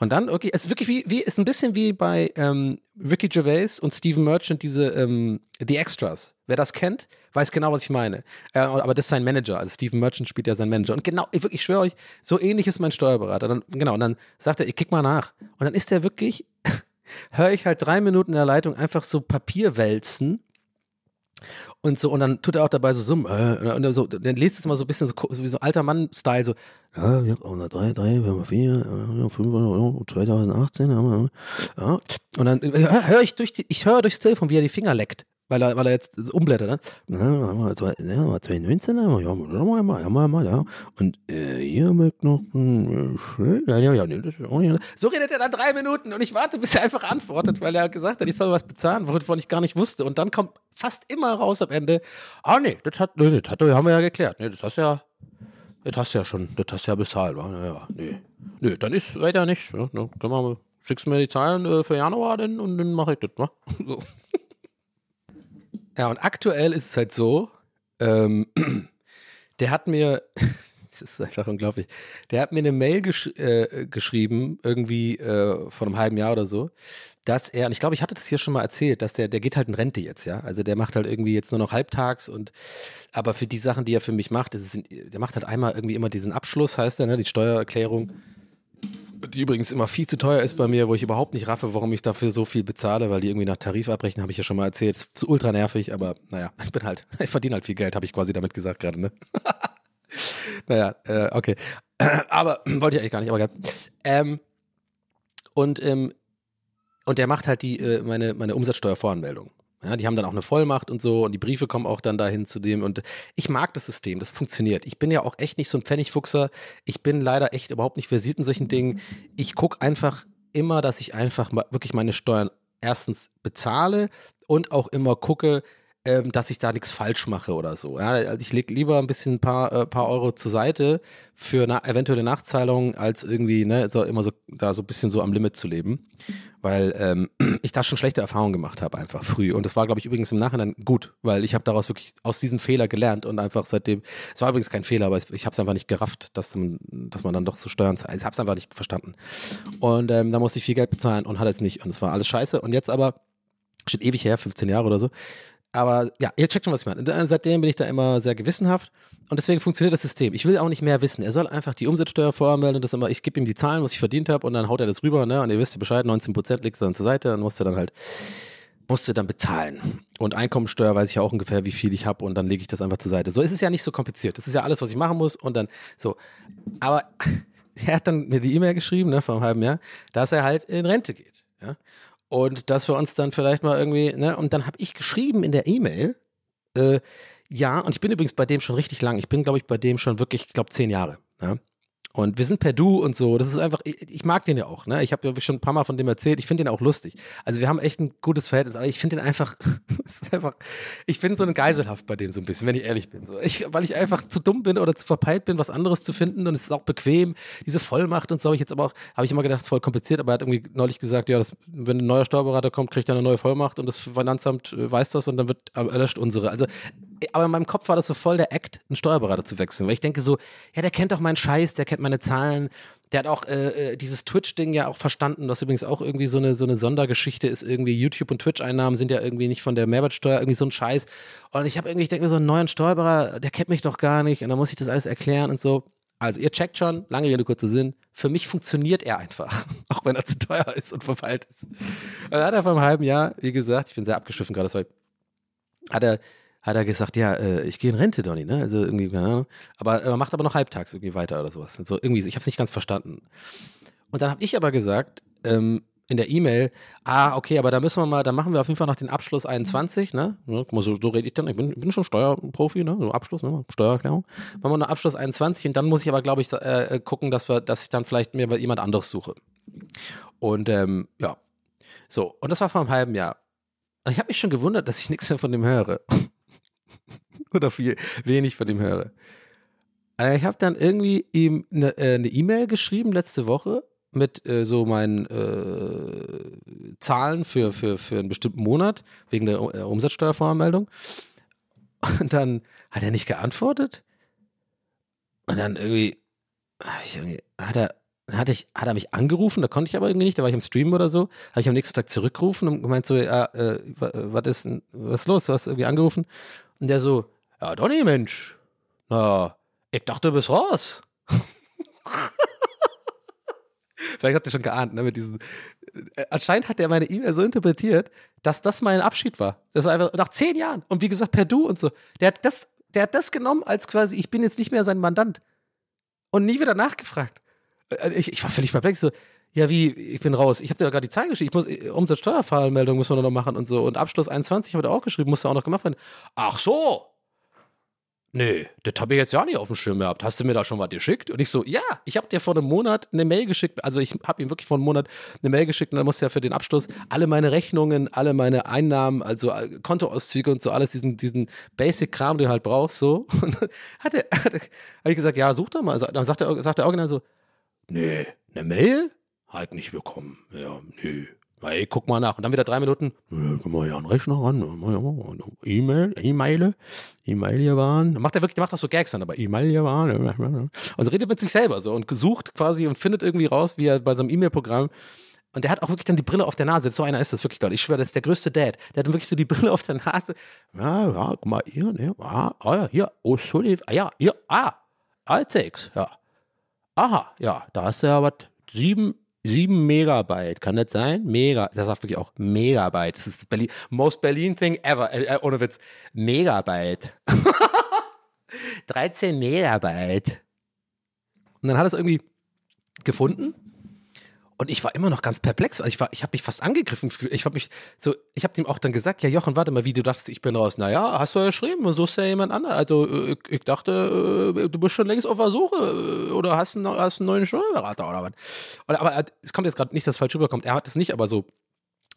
Und dann, okay, es ist wirklich wie, wie ist ein bisschen wie bei ähm, Ricky Gervais und Stephen Merchant, diese ähm, The Extras. Wer das kennt, weiß genau, was ich meine. Äh, aber das ist sein Manager. Also Stephen Merchant spielt ja sein Manager. Und genau, ich, ich schwöre euch, so ähnlich ist mein Steuerberater. Dann, genau, und dann sagt er, ich kick mal nach. Und dann ist er wirklich, höre ich halt drei Minuten in der Leitung einfach so Papier wälzen und so, und dann tut er auch dabei so Summen, äh, und so, dann liest es mal so ein bisschen so, so wie so alter Mann-Style, so, ja, wir haben 3, 3, wir haben 4, 500 Euro, 2018, haben wir, ja. Und dann äh, höre ich durch die, ich höre durchs Telefon, wie er die Finger leckt weil er, weil er jetzt umblättert. Ne? Ja, 2019, ja, ja, mal, mal, ja. Und äh, hier mit noch ein äh, ja, ja, ja, nicht. So redet er dann drei Minuten und ich warte, bis er einfach antwortet, weil er gesagt hat, ich soll was bezahlen, wovon ich gar nicht wusste. Und dann kommt fast immer raus am Ende, ah nee, das hat, nee, das hat, haben wir ja geklärt. Nee, das hast ja, das hast ja schon, das hast ja bezahlt. Ja, ja, nee. Nee, dann ist weiter nicht. Ja, dann können wir, schickst du mir die Zahlen äh, für Januar denn und dann mache ich das, ne? So. Ja, und aktuell ist es halt so, ähm, der hat mir, Das ist einfach unglaublich. Der hat mir eine Mail gesch äh, geschrieben, irgendwie äh, vor einem halben Jahr oder so, dass er, und ich glaube, ich hatte das hier schon mal erzählt, dass der, der geht halt in Rente jetzt, ja. Also der macht halt irgendwie jetzt nur noch halbtags und aber für die Sachen, die er für mich macht, ist der macht halt einmal irgendwie immer diesen Abschluss, heißt er, ne, die Steuererklärung die übrigens immer viel zu teuer ist bei mir, wo ich überhaupt nicht raffe, warum ich dafür so viel bezahle, weil die irgendwie nach Tarif abbrechen, habe ich ja schon mal erzählt. Ist ultra nervig, aber naja, ich bin halt, ich verdiene halt viel Geld, habe ich quasi damit gesagt gerade, ne? naja, äh, okay. aber wollte ich eigentlich gar nicht, aber geil. Ähm, und, ähm, und der macht halt die, äh, meine, meine Umsatzsteuervoranmeldung. Ja, die haben dann auch eine Vollmacht und so und die Briefe kommen auch dann dahin zu dem und ich mag das System, das funktioniert. Ich bin ja auch echt nicht so ein Pfennigfuchser. Ich bin leider echt überhaupt nicht versiert in solchen Dingen. Ich gucke einfach immer, dass ich einfach wirklich meine Steuern erstens bezahle und auch immer gucke, ähm, dass ich da nichts falsch mache oder so. Ja, also ich lege lieber ein bisschen ein paar, äh, paar Euro zur Seite für na eventuelle Nachzahlungen, als irgendwie ne, so immer so da so ein bisschen so am Limit zu leben. Weil ähm, ich da schon schlechte Erfahrungen gemacht habe, einfach früh. Und das war, glaube ich, übrigens im Nachhinein gut, weil ich habe daraus wirklich aus diesem Fehler gelernt und einfach seitdem, es war übrigens kein Fehler, aber ich habe es einfach nicht gerafft, dass man, dass man dann doch so Steuern zahlt. Ich habe es einfach nicht verstanden. Und ähm, da musste ich viel Geld bezahlen und hatte es nicht. Und es war alles scheiße. Und jetzt aber, steht ewig her, 15 Jahre oder so, aber ja, ihr checkt schon, was ich meine. Seitdem bin ich da immer sehr gewissenhaft und deswegen funktioniert das System. Ich will auch nicht mehr wissen. Er soll einfach die Umsatzsteuer voranmelden, das immer, ich gebe ihm die Zahlen, was ich verdient habe und dann haut er das rüber, ne? Und ihr wisst ja Bescheid, 19% liegt dann zur Seite, dann musst du dann halt, musst du dann bezahlen. Und Einkommensteuer weiß ich ja auch ungefähr, wie viel ich habe und dann lege ich das einfach zur Seite. So ist es ja nicht so kompliziert. Das ist ja alles, was ich machen muss und dann so. Aber er hat dann mir die E-Mail geschrieben, ne, vor einem halben Jahr, dass er halt in Rente geht. Ja? Und dass wir uns dann vielleicht mal irgendwie, ne, und dann habe ich geschrieben in der E-Mail, äh, ja, und ich bin übrigens bei dem schon richtig lang. Ich bin, glaube ich, bei dem schon wirklich, ich glaube, zehn Jahre. Ja? Und wir sind per Du und so. Das ist einfach, ich, ich mag den ja auch. Ne? Ich habe ja schon ein paar Mal von dem erzählt. Ich finde den auch lustig. Also wir haben echt ein gutes Verhältnis. Aber ich finde den einfach, einfach ich finde so eine Geiselhaft bei dem so ein bisschen, wenn ich ehrlich bin. So. Ich, weil ich einfach zu dumm bin oder zu verpeilt bin, was anderes zu finden. Und es ist auch bequem. Diese Vollmacht und so habe ich jetzt aber auch, habe ich immer gedacht, es ist voll kompliziert. Aber er hat irgendwie neulich gesagt, ja, das, wenn ein neuer Steuerberater kommt, kriegt er eine neue Vollmacht und das Finanzamt äh, weiß das und dann wird erlöscht unsere. Also aber in meinem Kopf war das so voll der Act, einen Steuerberater zu wechseln, weil ich denke so, ja, der kennt doch meinen Scheiß, der kennt meine Zahlen, der hat auch äh, äh dieses Twitch-Ding ja auch verstanden, was übrigens auch irgendwie so eine, so eine Sondergeschichte ist. Irgendwie YouTube- und Twitch-Einnahmen sind ja irgendwie nicht von der Mehrwertsteuer, irgendwie so ein Scheiß. Und ich habe irgendwie, ich denke mir so, einen neuen Steuerberater, der kennt mich doch gar nicht und dann muss ich das alles erklären und so. Also ihr checkt schon, lange Rede, kurzer Sinn. Für mich funktioniert er einfach, auch wenn er zu teuer ist und verpeilt ist. Und dann hat er vor einem halben Jahr, wie gesagt, ich bin sehr abgeschiffen gerade, hat er hat er gesagt, ja, äh, ich gehe in Rente, Donny, ne? Also irgendwie, keine Ahnung. Aber er macht aber noch halbtags irgendwie weiter oder sowas. Und so irgendwie, ich habe es nicht ganz verstanden. Und dann habe ich aber gesagt, ähm, in der E-Mail, ah, okay, aber da müssen wir mal, da machen wir auf jeden Fall noch den Abschluss 21, ne? So, so rede ich dann, ich bin, bin schon Steuerprofi, ne? So Abschluss, ne? Steuererklärung. Machen wir noch Abschluss 21 und dann muss ich aber, glaube ich, äh, gucken, dass wir, dass ich dann vielleicht mir jemand anderes suche. Und ähm, ja. So, und das war vor einem halben Jahr. Und ich habe mich schon gewundert, dass ich nichts mehr von dem höre. oder viel, wenig von ihm höre. Also ich habe dann irgendwie ihm eine äh, ne E-Mail geschrieben letzte Woche mit äh, so meinen äh, Zahlen für, für, für einen bestimmten Monat wegen der äh, Umsatzsteuervoranmeldung. Und dann hat er nicht geantwortet. Und dann irgendwie, irgendwie hat er hatte ich, hat er mich angerufen, da konnte ich aber irgendwie nicht, da war ich im Stream oder so, habe ich am nächsten Tag zurückgerufen und gemeint so, ja, äh, was ist, was ist los, du hast irgendwie angerufen und der so, ja, Donny, Mensch. Na, ich dachte, du bist raus. Vielleicht habt ihr schon geahnt, ne, mit diesem. Äh, anscheinend hat er meine E-Mail so interpretiert, dass das mein Abschied war. Das war einfach nach zehn Jahren. Und wie gesagt, per Du und so. Der hat das, der hat das genommen als quasi, ich bin jetzt nicht mehr sein Mandant. Und nie wieder nachgefragt. Äh, ich, ich war völlig perplex. So, ja, wie, ich bin raus. Ich habe dir ja gerade die Zahl geschrieben. Ich muss, äh, Umsatzsteuerfallmeldung müssen wir noch machen und so. Und Abschluss 21 habe ich auch geschrieben, musste auch noch gemacht werden. Ach so. Nee, das habe ich jetzt ja nicht auf dem Schirm gehabt. Hast du mir da schon was geschickt? Und ich so, ja, ich habe dir vor einem Monat eine Mail geschickt. Also ich habe ihm wirklich vor einem Monat eine Mail geschickt und dann musste ja für den Abschluss alle meine Rechnungen, alle meine Einnahmen, also äh, Kontoauszüge und so, alles diesen, diesen Basic-Kram, den du halt brauchst, so. Und hat er, hat er, hab ich gesagt, ja, such doch mal. Also, dann sagt er, sagt der Original so, nee, eine Mail? Halt nicht bekommen. Ja, nö. Hey, guck mal nach. Und dann wieder drei Minuten, ja, guck mal ja einen Rechner ran, E-Mail, E-Mail, E-Mail hier waren. Macht er wirklich, der macht auch so Gags dann, aber E-Mail hier waren. Also redet mit sich selber so und gesucht quasi und findet irgendwie raus, wie er bei seinem E-Mail-Programm und der hat auch wirklich dann die Brille auf der Nase. So einer ist das wirklich, Leute. Ich schwöre, das ist der größte Dad. Der hat wirklich so die Brille auf der Nase. Ja, ja, guck mal, hier, ne, ah, ah ja, hier, oh, sorry, ah, ja, hier, ah, Altex, ja. Aha, ja, da du ja was, sieben, sieben Megabyte, kann das sein? Mega, der sagt wirklich auch Megabyte. Das ist das Berlin, most Berlin thing ever, äh, äh ohne Witz. Megabyte. 13 Megabyte. Und dann hat es irgendwie gefunden und ich war immer noch ganz perplex. Also ich ich habe mich fast angegriffen. Ich habe mich so, ich habe ihm auch dann gesagt, ja Jochen, warte mal, wie du dachtest, ich bin raus. Naja, hast du ja geschrieben und suchst ja jemand anderen. Also ich, ich, dachte, äh, du bist schon längst auf der Suche äh, oder hast einen, hast einen neuen Steuerberater oder was. aber es kommt jetzt gerade nicht, dass falsch rüberkommt. Er hat es nicht, aber so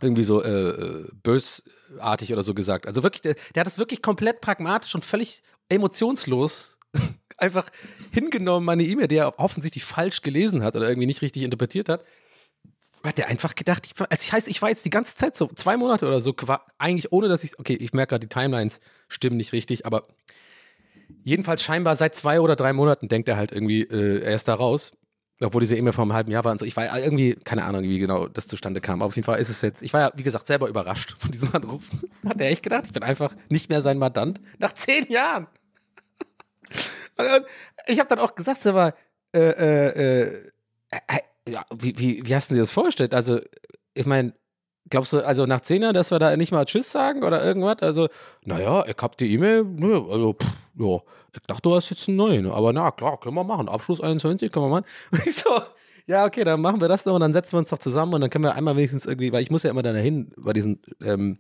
irgendwie so äh, bösartig oder so gesagt. Also wirklich, der, der hat das wirklich komplett pragmatisch und völlig emotionslos einfach hingenommen, meine E-Mail, die er offensichtlich falsch gelesen hat oder irgendwie nicht richtig interpretiert hat hat der einfach gedacht, ich, also ich heißt, ich war jetzt die ganze Zeit so zwei Monate oder so, eigentlich ohne dass ich, okay, ich merke gerade, die Timelines stimmen nicht richtig, aber jedenfalls scheinbar seit zwei oder drei Monaten denkt er halt irgendwie, äh, er ist da raus. Obwohl diese E-Mail vor einem halben Jahr war und so. Ich war irgendwie, keine Ahnung, wie genau das zustande kam. Aber auf jeden Fall ist es jetzt, ich war ja, wie gesagt, selber überrascht von diesem Anruf. Hat er echt gedacht, ich bin einfach nicht mehr sein Mandant? Nach zehn Jahren! ich habe dann auch gesagt, aber, äh, äh, äh, ja, wie, wie, wie hast du dir das vorgestellt? Also, ich meine, glaubst du, also nach zehn Jahren, dass wir da nicht mal Tschüss sagen oder irgendwas? Also, naja, ich hab die E-Mail, ne, also, pff, ja, ich dachte, du hast jetzt einen neuen, aber na klar, können wir machen. Abschluss 21, können wir machen. Und ich so, ja, okay, dann machen wir das noch und dann setzen wir uns doch zusammen und dann können wir einmal wenigstens irgendwie, weil ich muss ja immer dann dahin bei diesen ähm,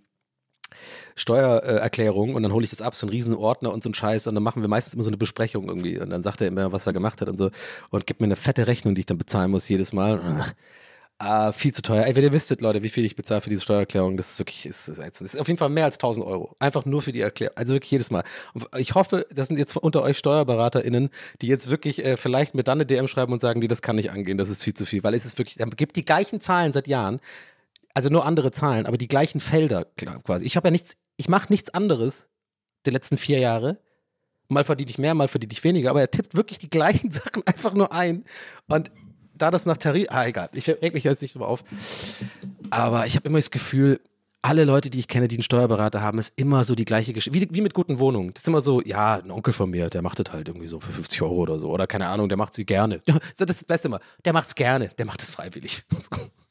Steuererklärung und dann hole ich das ab, so einen riesen Ordner und so ein Scheiß und dann machen wir meistens immer so eine Besprechung irgendwie und dann sagt er immer, was er gemacht hat und so und gibt mir eine fette Rechnung, die ich dann bezahlen muss jedes Mal. Ah, viel zu teuer. Ey, wenn ihr wüsstet, Leute, wie viel ich bezahle für diese Steuererklärung, das ist wirklich, ist, ist, ist auf jeden Fall mehr als 1000 Euro. Einfach nur für die Erklärung. Also wirklich jedes Mal. Und ich hoffe, das sind jetzt unter euch SteuerberaterInnen, die jetzt wirklich äh, vielleicht mir dann eine DM schreiben und sagen, die, das kann nicht angehen, das ist viel zu viel. Weil es ist wirklich, gibt die gleichen Zahlen seit Jahren, also nur andere Zahlen, aber die gleichen Felder quasi. Ich habe ja nichts, ich mache nichts anderes die letzten vier Jahre. Mal verdiene ich mehr, mal verdiene ich weniger, aber er tippt wirklich die gleichen Sachen einfach nur ein. Und da das nach Tarif, ah egal, ich reg mich jetzt nicht drüber auf. Aber ich habe immer das Gefühl, alle Leute, die ich kenne, die einen Steuerberater haben, ist immer so die gleiche Geschichte. Wie, wie, mit guten Wohnungen. Das ist immer so, ja, ein Onkel von mir, der macht das halt irgendwie so für 50 Euro oder so. Oder keine Ahnung, der macht sie gerne. Das ist das Beste immer. Der macht es gerne, der macht es freiwillig.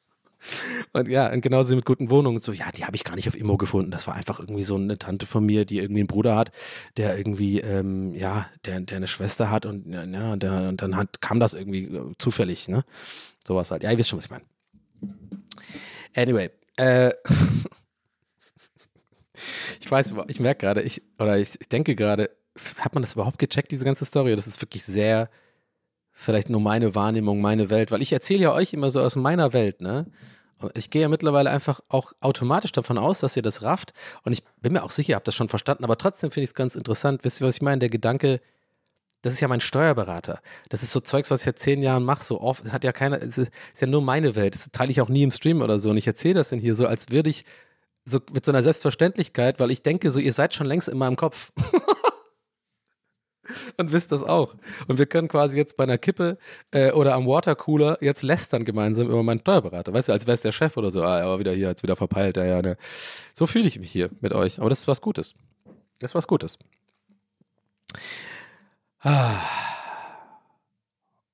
Und ja, und genauso mit guten Wohnungen. So, ja, die habe ich gar nicht auf Immo gefunden. Das war einfach irgendwie so eine Tante von mir, die irgendwie einen Bruder hat, der irgendwie, ähm, ja, der, der eine Schwester hat und ja, der, und dann hat, kam das irgendwie äh, zufällig, ne? Sowas halt. Ja, ihr wisst schon, was ich meine. Anyway, äh, ich weiß, ich merke gerade, ich, oder ich, ich denke gerade, hat man das überhaupt gecheckt, diese ganze Story? Das ist wirklich sehr, vielleicht nur meine Wahrnehmung, meine Welt, weil ich erzähle ja euch immer so aus meiner Welt, ne? Ich gehe ja mittlerweile einfach auch automatisch davon aus, dass ihr das rafft. Und ich bin mir auch sicher, ihr habt das schon verstanden, aber trotzdem finde ich es ganz interessant. Wisst ihr, was ich meine? Der Gedanke, das ist ja mein Steuerberater. Das ist so Zeugs, was ich seit zehn Jahren mache. So oft, das hat ja keiner, es ist, ja nur meine Welt. Das teile ich auch nie im Stream oder so. Und ich erzähle das denn hier so, als würde ich so mit so einer Selbstverständlichkeit, weil ich denke, so, ihr seid schon längst in meinem Kopf. und wisst das auch. Und wir können quasi jetzt bei einer Kippe äh, oder am Watercooler jetzt lästern gemeinsam über meinen Steuerberater. Weißt du, als wäre es der Chef oder so. Ah, er war wieder hier, jetzt wieder verpeilt. Ja, ja, ne. So fühle ich mich hier mit euch. Aber das ist was Gutes. Das ist was Gutes. Ah.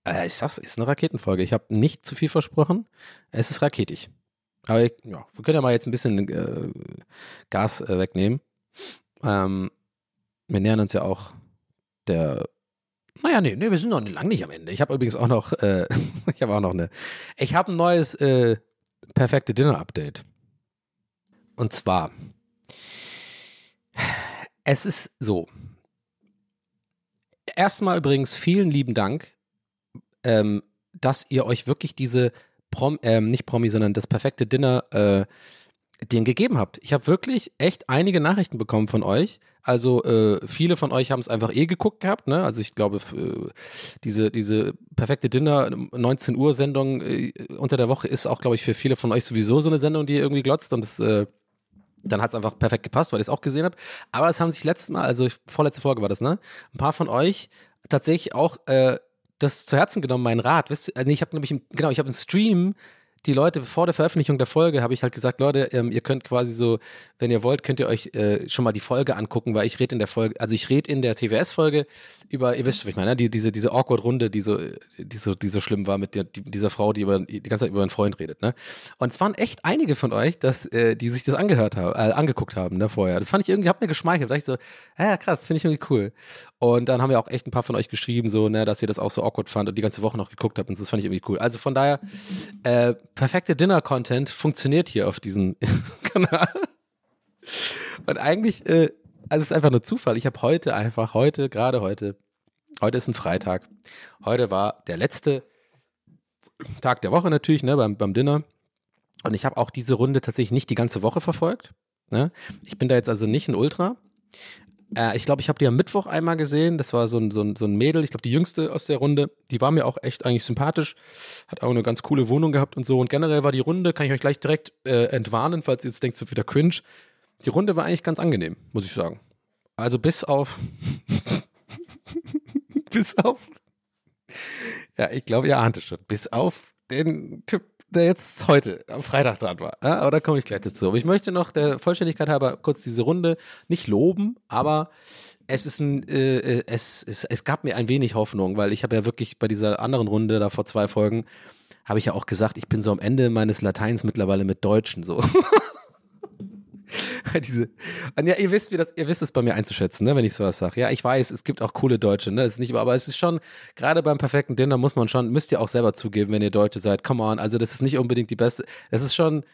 Äh, ich sag's, ist eine Raketenfolge. Ich habe nicht zu viel versprochen. Es ist raketig. Aber ich, ja, wir können ja mal jetzt ein bisschen äh, Gas äh, wegnehmen. Ähm, wir nähern uns ja auch der naja, nee, nee, wir sind noch lange nicht am Ende. Ich habe übrigens auch noch, äh, ich habe auch noch eine, ich habe ein neues äh, perfekte Dinner-Update. Und zwar, es ist so. Erstmal übrigens vielen lieben Dank, ähm, dass ihr euch wirklich diese Prom, ähm, nicht Promi, sondern das perfekte Dinner äh, den gegeben habt. Ich habe wirklich echt einige Nachrichten bekommen von euch. Also äh, viele von euch haben es einfach eh geguckt gehabt. Ne? Also ich glaube, äh, diese, diese perfekte Dinner 19 Uhr Sendung äh, unter der Woche ist auch, glaube ich, für viele von euch sowieso so eine Sendung, die ihr irgendwie glotzt und es äh, dann hat es einfach perfekt gepasst, weil ich es auch gesehen habe. Aber es haben sich letztes Mal, also vorletzte Folge war das, ne? Ein paar von euch tatsächlich auch äh, das zu Herzen genommen, mein Rat. Wisst ihr, also ich habe nämlich, genau, ich habe einen Stream die Leute vor der Veröffentlichung der Folge habe ich halt gesagt, Leute, ähm, ihr könnt quasi so, wenn ihr wollt, könnt ihr euch äh, schon mal die Folge angucken, weil ich rede in der Folge, also ich rede in der TWS-Folge über, ihr wisst, was ich meine, ne? die, diese, diese awkward Runde, die so, die so, die so schlimm war mit der, die, dieser Frau, die über, die ganze Zeit über einen Freund redet, ne? Und es waren echt einige von euch, dass, äh, die sich das angehört haben, äh, angeguckt haben, ne, vorher. Das fand ich irgendwie, hab mir geschmeichelt, da dachte ich so, ja, krass, finde ich irgendwie cool. Und dann haben ja auch echt ein paar von euch geschrieben, so, ne, dass ihr das auch so awkward fand und die ganze Woche noch geguckt habt und so, das fand ich irgendwie cool. Also von daher, äh, perfekte Dinner-Content funktioniert hier auf diesem Kanal. Und eigentlich, äh, also es ist einfach nur Zufall. Ich habe heute einfach, heute, gerade heute, heute ist ein Freitag. Heute war der letzte Tag der Woche natürlich, ne, beim, beim Dinner. Und ich habe auch diese Runde tatsächlich nicht die ganze Woche verfolgt. Ne? Ich bin da jetzt also nicht ein Ultra, äh, ich glaube, ich habe die am Mittwoch einmal gesehen. Das war so ein, so ein, so ein Mädel, ich glaube, die jüngste aus der Runde. Die war mir auch echt eigentlich sympathisch. Hat auch eine ganz coole Wohnung gehabt und so. Und generell war die Runde, kann ich euch gleich direkt äh, entwarnen, falls ihr jetzt denkt, es wird wieder cringe. Die Runde war eigentlich ganz angenehm, muss ich sagen. Also bis auf. bis auf. Ja, ich glaube, ihr ahnt es schon. Bis auf den Typ, der jetzt heute am Freitag dran war. Ja, aber da komme ich gleich dazu. Aber ich möchte noch der Vollständigkeit halber kurz diese Runde nicht loben, aber es ist ein, äh, äh, es, es, es gab mir ein wenig Hoffnung, weil ich habe ja wirklich bei dieser anderen Runde da vor zwei Folgen habe ich ja auch gesagt, ich bin so am Ende meines Lateins mittlerweile mit Deutschen so. Diese, ja, ihr wisst, wie das, ihr wisst es bei mir einzuschätzen, ne, wenn ich sowas sage. Ja, ich weiß, es gibt auch coole Deutsche, ne, ist nicht, aber es ist schon, gerade beim perfekten Dinner muss man schon, müsst ihr auch selber zugeben, wenn ihr Deutsche seid, come on, also das ist nicht unbedingt die beste, es ist schon,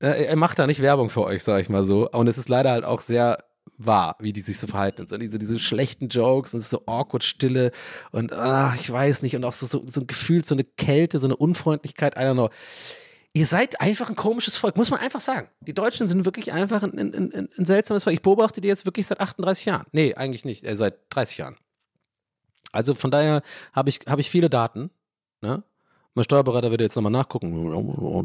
äh, er macht da nicht Werbung für euch, sag ich mal so, und es ist leider halt auch sehr wahr, wie die sich so verhalten. So diese, diese schlechten Jokes und so awkward Stille und ach, ich weiß nicht, und auch so, so, so ein Gefühl, so eine Kälte, so eine Unfreundlichkeit, I don't know ihr seid einfach ein komisches Volk, muss man einfach sagen. Die Deutschen sind wirklich einfach ein, ein, ein, ein seltsames Volk. Ich beobachte die jetzt wirklich seit 38 Jahren. Nee, eigentlich nicht, äh, seit 30 Jahren. Also von daher habe ich, hab ich viele Daten. Ne? Mein Steuerberater wird jetzt nochmal nachgucken.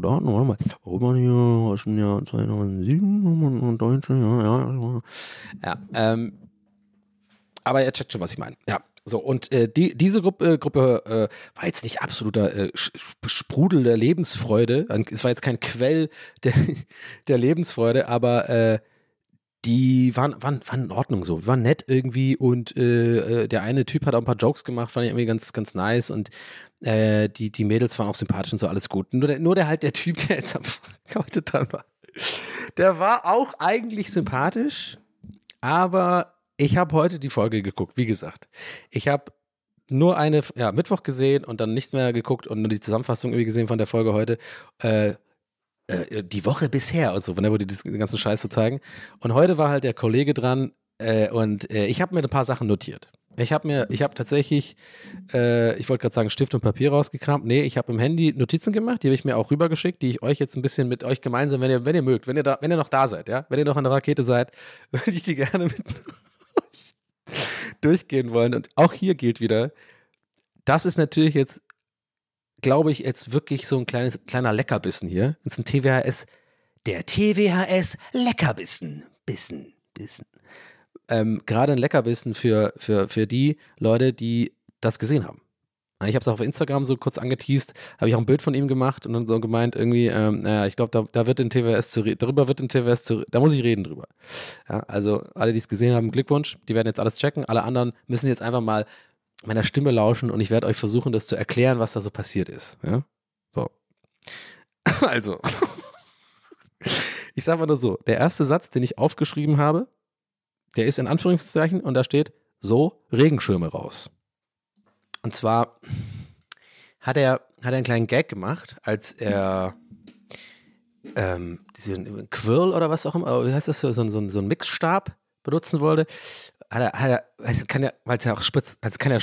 Daten, warte mal. Rüber hier aus dem Jahr 2007 und Deutsche, ja, ja. Ja, ähm, aber er checkt schon, was ich meine. Ja, so, und äh, die, diese Gruppe, äh, Gruppe äh, war jetzt nicht absoluter äh, Sprudel der Lebensfreude. Es war jetzt kein Quell der, der Lebensfreude, aber äh, die waren, waren, waren in Ordnung so. Die waren nett irgendwie und äh, äh, der eine Typ hat auch ein paar Jokes gemacht, fand ich irgendwie ganz, ganz nice und äh, die, die Mädels waren auch sympathisch und so, alles gut. Nur der, nur der halt, der Typ, der jetzt am heute dran war, der war auch eigentlich sympathisch, aber ich habe heute die Folge geguckt, wie gesagt. Ich habe nur eine, ja, Mittwoch gesehen und dann nichts mehr geguckt und nur die Zusammenfassung irgendwie gesehen von der Folge heute. Äh, äh, die Woche bisher und so, wenn er wurde diesen ganzen Scheiß zu zeigen. Und heute war halt der Kollege dran äh, und äh, ich habe mir ein paar Sachen notiert. Ich habe mir, ich habe tatsächlich, äh, ich wollte gerade sagen, Stift und Papier rausgekramt. Nee, ich habe im Handy Notizen gemacht, die habe ich mir auch rübergeschickt, die ich euch jetzt ein bisschen mit euch gemeinsam, wenn ihr, wenn ihr mögt, wenn ihr da, wenn ihr noch da seid, ja, wenn ihr noch an der Rakete seid, würde ich die gerne mit durchgehen wollen. Und auch hier gilt wieder, das ist natürlich jetzt, glaube ich, jetzt wirklich so ein kleines, kleiner Leckerbissen hier. Das ist ein TWHS, der TWHS Leckerbissen. Bissen, Bissen. Ähm, Gerade ein Leckerbissen für, für, für die Leute, die das gesehen haben. Ich habe es auf Instagram so kurz angeteased, habe ich auch ein Bild von ihm gemacht und dann so gemeint, irgendwie, ähm, naja, ich glaube, da, da wird in TWS zu darüber wird in TWS zu da muss ich reden drüber. Ja, also alle, die es gesehen haben, Glückwunsch, die werden jetzt alles checken. Alle anderen müssen jetzt einfach mal meiner Stimme lauschen und ich werde euch versuchen, das zu erklären, was da so passiert ist. Ja? So. Also. ich sage mal nur so, der erste Satz, den ich aufgeschrieben habe, der ist in Anführungszeichen und da steht so Regenschirme raus. Und zwar hat er, hat er einen kleinen Gag gemacht, als er ähm, diesen Quirl oder was auch immer, wie heißt das, so, so, so, so einen Mixstab benutzen wollte, hat er, hat er also kann ja, weil es ja auch spritzt, also kann ja,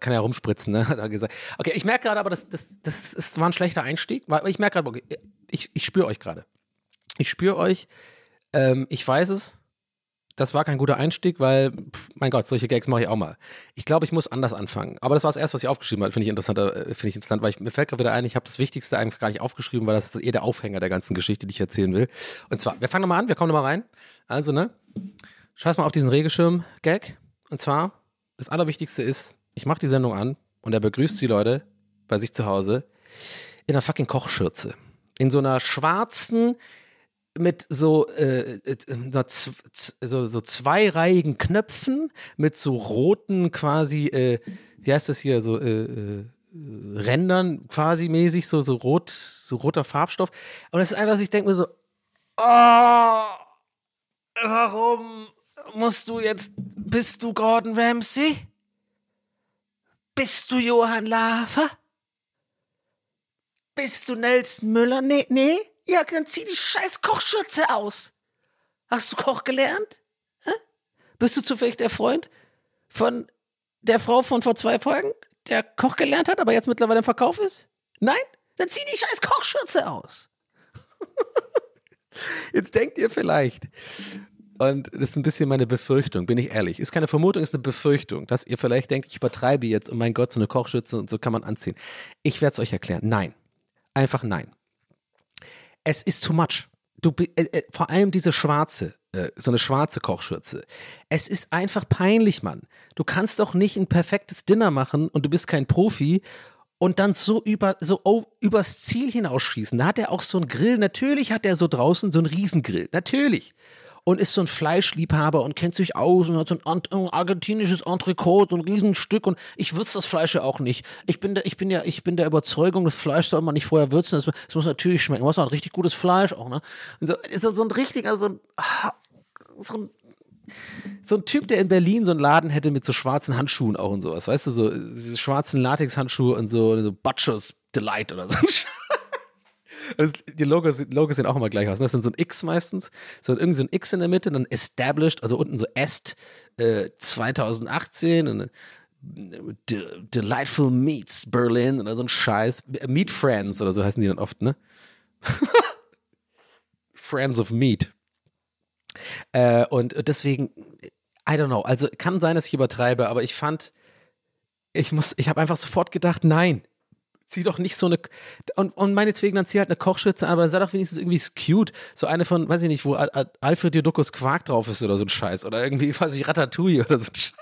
kann ja rumspritzen, ne, hat er gesagt. Okay, ich merke gerade aber, das, das, das ist, war ein schlechter Einstieg, weil ich merke gerade, ich, ich spüre euch gerade. Ich spüre euch. Ähm, ich weiß es. Das war kein guter Einstieg, weil, pff, mein Gott, solche Gags mache ich auch mal. Ich glaube, ich muss anders anfangen. Aber das war das erste, was ich aufgeschrieben habe. Finde ich, äh, finde ich interessant, weil ich, mir fällt gerade wieder ein, ich habe das Wichtigste eigentlich gar nicht aufgeschrieben, weil das ist eher der Aufhänger der ganzen Geschichte, die ich erzählen will. Und zwar, wir fangen nochmal an, wir kommen nochmal rein. Also, ne? Scheiß mal auf diesen Regenschirm-Gag. Und zwar, das Allerwichtigste ist, ich mache die Sendung an und er begrüßt die Leute bei sich zu Hause in einer fucking Kochschürze. In so einer schwarzen, mit so, äh, äh, z- so, so zweireihigen Knöpfen, mit so roten quasi, äh, wie heißt das hier, so äh, äh, Rändern quasi mäßig, so, so rot, so roter Farbstoff. Und es ist einfach so, ich denke mir so, oh, warum musst du jetzt, bist du Gordon Ramsay? Bist du Johann Lafer? Bist du Nelson Müller? Nee, nee? Ja, dann zieh die scheiß Kochschürze aus. Hast du Koch gelernt? Hä? Bist du zufällig der Freund von der Frau von vor zwei Folgen, der Koch gelernt hat, aber jetzt mittlerweile im Verkauf ist? Nein? Dann zieh die scheiß Kochschürze aus. jetzt denkt ihr vielleicht, und das ist ein bisschen meine Befürchtung, bin ich ehrlich. Ist keine Vermutung, ist eine Befürchtung, dass ihr vielleicht denkt, ich übertreibe jetzt und mein Gott, so eine Kochschürze und so kann man anziehen. Ich werde es euch erklären. Nein. Einfach nein. Es ist too much. Du, äh, äh, vor allem diese schwarze, äh, so eine schwarze Kochschürze. Es ist einfach peinlich, Mann. Du kannst doch nicht ein perfektes Dinner machen und du bist kein Profi und dann so über so übers Ziel hinausschießen. Da hat er auch so einen Grill. Natürlich hat er so draußen so einen Riesengrill. Natürlich. Und ist so ein Fleischliebhaber und kennt sich aus und hat so ein, ein argentinisches Entrecote, so ein Riesenstück und ich würze das Fleisch ja auch nicht. Ich bin, der, ich bin ja, ich bin der Überzeugung, das Fleisch soll man nicht vorher würzen. Das, das muss natürlich schmecken. Du hast auch ein richtig gutes Fleisch auch, ne? Und so, ist so so ein richtiger, so ein, ah, so ein so ein Typ, der in Berlin so einen Laden hätte mit so schwarzen Handschuhen auch und sowas, weißt du, so diese schwarzen Latex-Handschuhe und so, so Butcher's Delight oder so. Die Logos, Logos sehen auch immer gleich aus. ne? Das sind so ein X meistens, so irgendwie so ein X in der Mitte, dann Established, also unten so Est äh, 2018 und dann De Delightful Meats Berlin oder so ein Scheiß. Meat Friends oder so heißen die dann oft, ne? Friends of Meat. Äh, und deswegen, I don't know, also kann sein, dass ich übertreibe, aber ich fand, ich muss, ich habe einfach sofort gedacht, nein, zieh doch nicht so eine, und, und meinetwegen dann zieh halt eine Kochschürze aber dann sei doch wenigstens irgendwie cute, so eine von, weiß ich nicht, wo Al Al Alfred Jodokus Quark drauf ist oder so ein Scheiß, oder irgendwie, weiß ich, Ratatouille oder so ein Scheiß.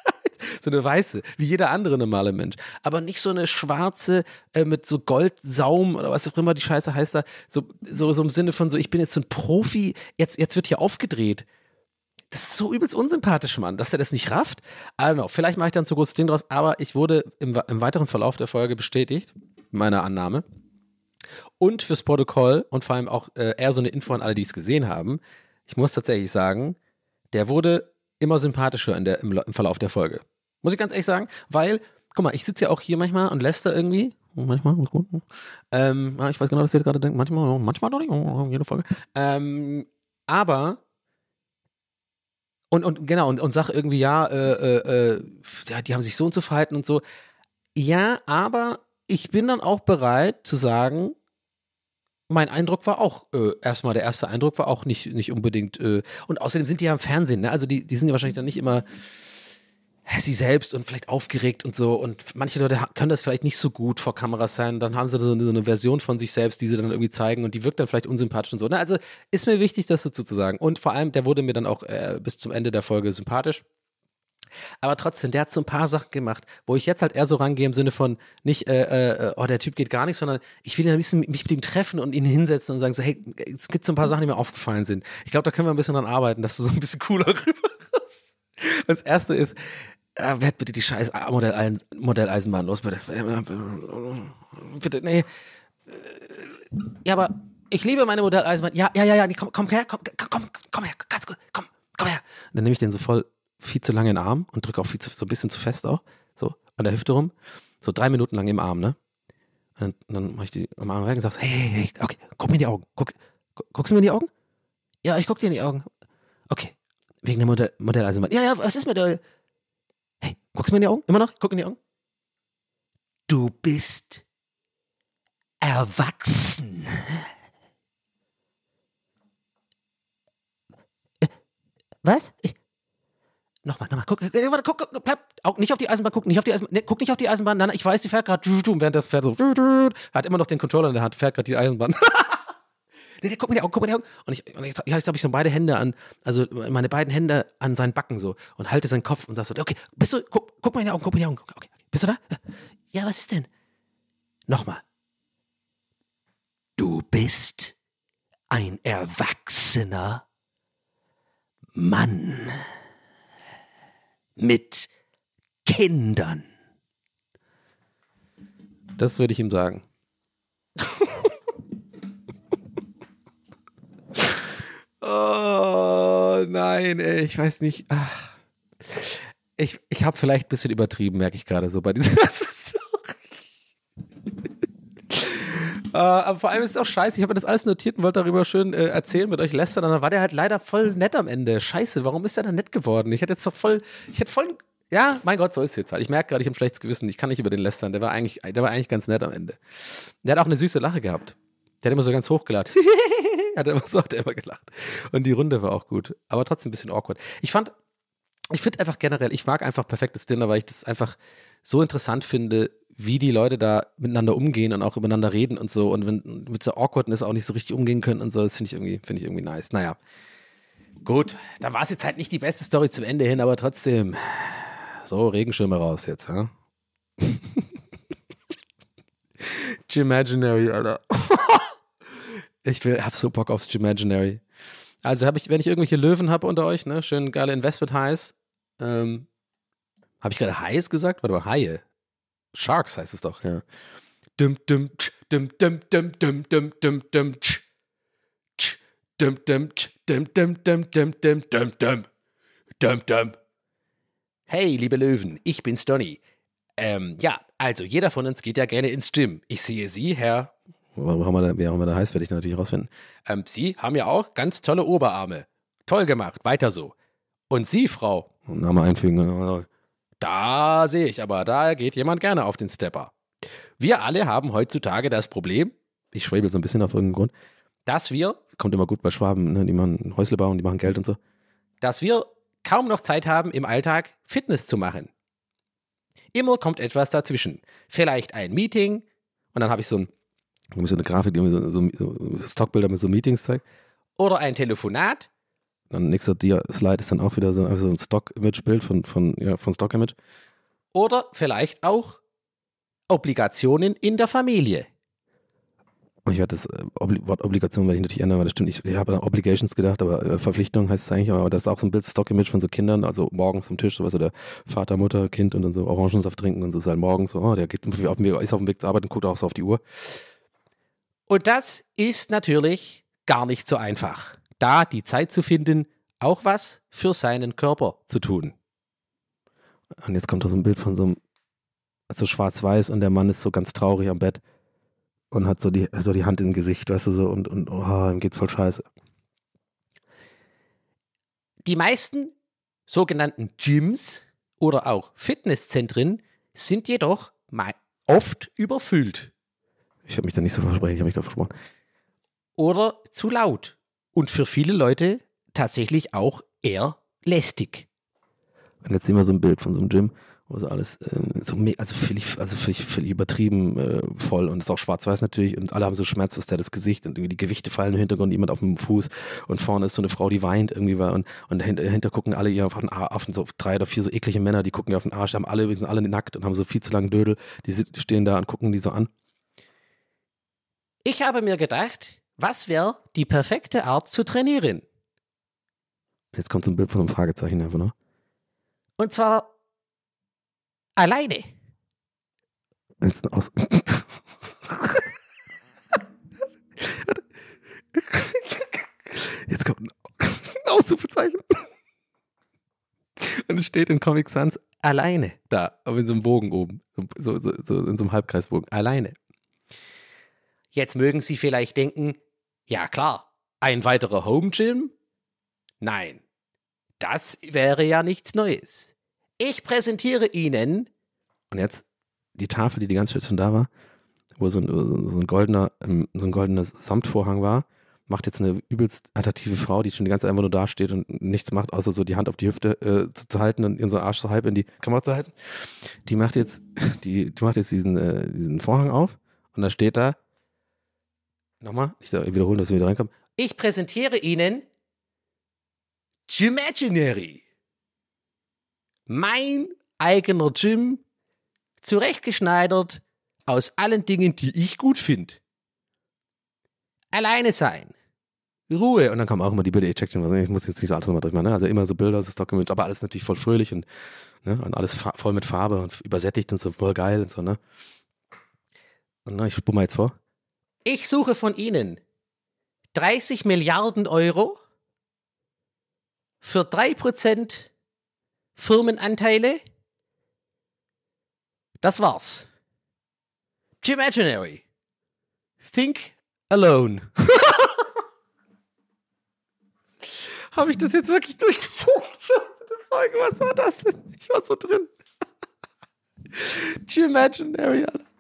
So eine weiße, wie jeder andere normale Mensch. Aber nicht so eine schwarze äh, mit so Goldsaum oder was auch immer die Scheiße heißt da. So, so, so im Sinne von so, ich bin jetzt so ein Profi, jetzt, jetzt wird hier aufgedreht. Das ist so übelst unsympathisch, Mann, dass er das nicht rafft. I don't know, vielleicht mache ich dann zu großes Ding draus, aber ich wurde im, im weiteren Verlauf der Folge bestätigt, meiner Annahme. Und fürs Protokoll und vor allem auch äh, eher so eine Info an alle, die es gesehen haben. Ich muss tatsächlich sagen, der wurde immer sympathischer in der, im, im Verlauf der Folge. Muss ich ganz ehrlich sagen, weil, guck mal, ich sitze ja auch hier manchmal und da irgendwie, manchmal, gut, ähm, ja, ich weiß genau, was ihr gerade denkt, manchmal, manchmal doch nicht, jede Folge. Ähm, aber und, und genau, und, und sag irgendwie, ja, äh, äh, äh, ja, die haben sich so und so verhalten und so. Ja, aber ich bin dann auch bereit zu sagen, mein Eindruck war auch, äh, erstmal der erste Eindruck war auch nicht, nicht unbedingt, äh, und außerdem sind die ja im Fernsehen, ne? Also die, die sind ja wahrscheinlich dann nicht immer sie selbst und vielleicht aufgeregt und so. Und manche Leute können das vielleicht nicht so gut vor Kameras sein. Dann haben sie so eine, so eine Version von sich selbst, die sie dann irgendwie zeigen und die wirkt dann vielleicht unsympathisch und so. Na, also ist mir wichtig, das dazu zu sagen. Und vor allem, der wurde mir dann auch äh, bis zum Ende der Folge sympathisch. Aber trotzdem, der hat so ein paar Sachen gemacht, wo ich jetzt halt eher so rangehe im Sinne von nicht, äh, äh, oh, der Typ geht gar nicht, sondern ich will ihn ein bisschen mich mit ihm treffen und ihn hinsetzen und sagen so, hey, es gibt so ein paar Sachen, die mir aufgefallen sind. Ich glaube, da können wir ein bisschen dran arbeiten, dass du so ein bisschen cooler rüberkommst. Das erste ist, äh, werd bitte die scheiß Modell Modelleisenbahn los, bitte. Bitte, nee. Ja, aber ich liebe meine Modelleisenbahn. Ja, ja, ja, ja, komm, komm her, komm, komm, komm, her, ganz gut, komm, komm her. Und dann nehme ich den so voll viel zu lange in den Arm und drücke auch viel zu, so ein bisschen zu fest auch, so an der Hüfte rum. So drei Minuten lang im Arm, ne? Und dann mache ich die am Arm weg und sagst, hey, hey, hey, okay, guck mir in die Augen. Guck, gu- guckst du mir in die Augen? Ja, ich guck dir in die Augen. Okay, wegen der Modell Modelleisenbahn. Ja, ja, was ist mit der... Guckst du mir in die Augen? Immer noch? Guck in die Augen. Du bist erwachsen. Was? Ich, nochmal, nochmal, guck, äh, guck, guck, bleib, auch nicht auf die Eisenbahn, guck nicht auf die Eisenbahn, nee, guck nicht auf die Eisenbahn, nein, ich weiß, die fährt gerade, während das fährt so, hat immer noch den Controller in der Hand, fährt gerade die Eisenbahn. nee, nee, guck mir die Augen, guck mir die Augen. Und ich, und ich, jetzt habe ich so beide Hände an, also meine beiden Hände an seinen Backen so und halte seinen Kopf und sag so, okay, bist du, guck, guck mal in die Augen, guck mir in die Augen, okay, okay, bist du da? Ja, was ist denn? Nochmal. Du bist ein erwachsener Mann mit Kindern. Das würde ich ihm sagen. oh nein, ey, ich weiß nicht. Ach. Ich, ich habe vielleicht ein bisschen übertrieben, merke ich gerade so bei dieser. Uh, aber vor allem ist es auch scheiße. Ich habe mir das alles notiert und wollte darüber schön äh, erzählen mit euch lästern. Und dann war der halt leider voll nett am Ende. Scheiße, warum ist der dann nett geworden? Ich hätte jetzt doch voll, ich hätte voll, ja, mein Gott, so ist es jetzt halt. Ich merke gerade, ich habe ein schlechtes Gewissen. Ich kann nicht über den lästern. Der war eigentlich, der war eigentlich ganz nett am Ende. Der hat auch eine süße Lache gehabt. Der hat immer so ganz hochgelacht. hat immer so, hat er immer gelacht. Und die Runde war auch gut. Aber trotzdem ein bisschen awkward. Ich fand, ich finde einfach generell, ich mag einfach perfektes Dinner, weil ich das einfach so interessant finde, wie die Leute da miteinander umgehen und auch übereinander reden und so und wenn mit so Awkwardness auch nicht so richtig umgehen können und so, das finde ich irgendwie, finde ich irgendwie nice. Naja. Gut, da war es jetzt halt nicht die beste Story zum Ende hin, aber trotzdem. So, Regenschirme raus jetzt, ja? Imaginary, Alter. ich will, hab so Bock aufs Imaginary. Also habe ich, wenn ich irgendwelche Löwen habe unter euch, ne, schön geile Investment Highs. Ähm, habe ich gerade Highs gesagt? Warte mal, Haie. Sharks heißt es doch, ja. Dum dum dum dum dum dum dum dum dum dum dum dum dum dum dum dum dum dum dum dum Hey, liebe Löwen, ich bin's Donny. Ähm, ja, also jeder von uns geht ja gerne ins Gym. Ich sehe Sie, Herr, wer auch immer da heißt, werde ich natürlich rausfinden. Ähm, Sie haben ja auch ganz tolle Oberarme. Toll gemacht, weiter so. Und Sie, Frau, Name einfügen, da sehe ich aber, da geht jemand gerne auf den Stepper. Wir alle haben heutzutage das Problem, ich schwebe so ein bisschen auf irgendeinen Grund, dass wir, kommt immer gut bei Schwaben, ne, die machen Häusle bauen, die machen Geld und so, dass wir kaum noch Zeit haben, im Alltag Fitness zu machen. Immer kommt etwas dazwischen. Vielleicht ein Meeting und dann habe ich so, ein, so eine Grafik, die so, so, so Stockbilder mit so Meetings zeigt. Oder ein Telefonat dann nächster Slide ist dann auch wieder so, so ein Stock-Image-Bild von, von, ja, von Stock-Image. Oder vielleicht auch Obligationen in der Familie. Und ich werde das äh, Wort Obligation werde ich natürlich ändern, weil das stimmt. Ich, ich habe an Obligations gedacht, aber äh, Verpflichtung heißt es eigentlich, aber das ist auch so ein Bild, Stock-Image von so Kindern, also morgens am Tisch, sowas, oder Vater, Mutter, Kind und dann so Orangensaft trinken und so ist halt morgens so, oh, der geht auf dem Weg, ist auf dem Weg zur Arbeit und guckt auch so auf die Uhr. Und das ist natürlich gar nicht so einfach da die Zeit zu finden, auch was für seinen Körper zu tun. Und jetzt kommt da so ein Bild von so einem, so schwarz-weiß und der Mann ist so ganz traurig am Bett und hat so die, so die Hand im Gesicht, weißt du, so und, und oh, ihm geht's voll scheiße. Die meisten sogenannten Gyms oder auch Fitnesszentren sind jedoch oft überfüllt. Ich habe mich da nicht so versprochen, ich habe mich gerade versprochen. Oder zu laut und für viele Leute tatsächlich auch eher lästig. Und jetzt sehen wir so ein Bild von so einem Gym, wo so alles äh, so also völlig, also völlig, völlig übertrieben äh, voll und ist auch schwarz-weiß natürlich und alle haben so schmerzverzerrtes Gesicht und irgendwie die Gewichte fallen im Hintergrund, jemand auf dem Fuß und vorne ist so eine Frau, die weint irgendwie war und, und dahinter, dahinter gucken alle ihr auf den Arsch, so drei oder vier so eklige Männer, die gucken ihr auf den Arsch, die haben alle übrigens alle nackt und haben so viel zu langen Dödel, die stehen da und gucken die so an. Ich habe mir gedacht, was wäre die perfekte Art zu trainieren? Jetzt kommt so ein Bild von einem Fragezeichen einfach, ne? Und zwar alleine. Jetzt, aus Jetzt kommt ein Ausrufezeichen. Und es steht in Comic Sans alleine da, aber in so einem Bogen oben. So, so, so in so einem Halbkreisbogen. Alleine. Jetzt mögen Sie vielleicht denken, ja klar, ein weiterer Home Gym? Nein, das wäre ja nichts Neues. Ich präsentiere Ihnen. Und jetzt die Tafel, die die ganze Zeit schon da war, wo so ein, so ein goldener, ähm, so ein goldener Samtvorhang war, macht jetzt eine übelst attraktive Frau, die schon die ganze Zeit einfach nur da steht und nichts macht, außer so die Hand auf die Hüfte äh, zu, zu, halten und ihren so Arsch so halb in die Kamera zu halten. Die macht jetzt, die, die macht jetzt diesen, äh, diesen Vorhang auf und da steht da, nochmal, ich wiederhole, dass wir wieder reinkommen. Ich präsentiere Ihnen Gymaginary. Mein eigener Gym, zurechtgeschneidert aus allen Dingen, die ich gut finde. Alleine sein. Ruhe. Und dann kommen auch immer die Bilder, ich check den. Ich muss jetzt nicht so alles nochmal durchmachen. Ne? Also immer so Bilder, das Dokument, aber alles natürlich voll fröhlich und, ne? und alles voll mit Farbe und übersättigt und so voll geil und so, ne? Und ne, ich spule mal jetzt vor. Ich suche von Ihnen 30 Milliarden Euro für 3% Firmenanteile. Das war's. Imaginary. Think alone. Habe ich das jetzt wirklich durchgezogen? Was war das denn? Ich war so drin. Imaginary, Alter.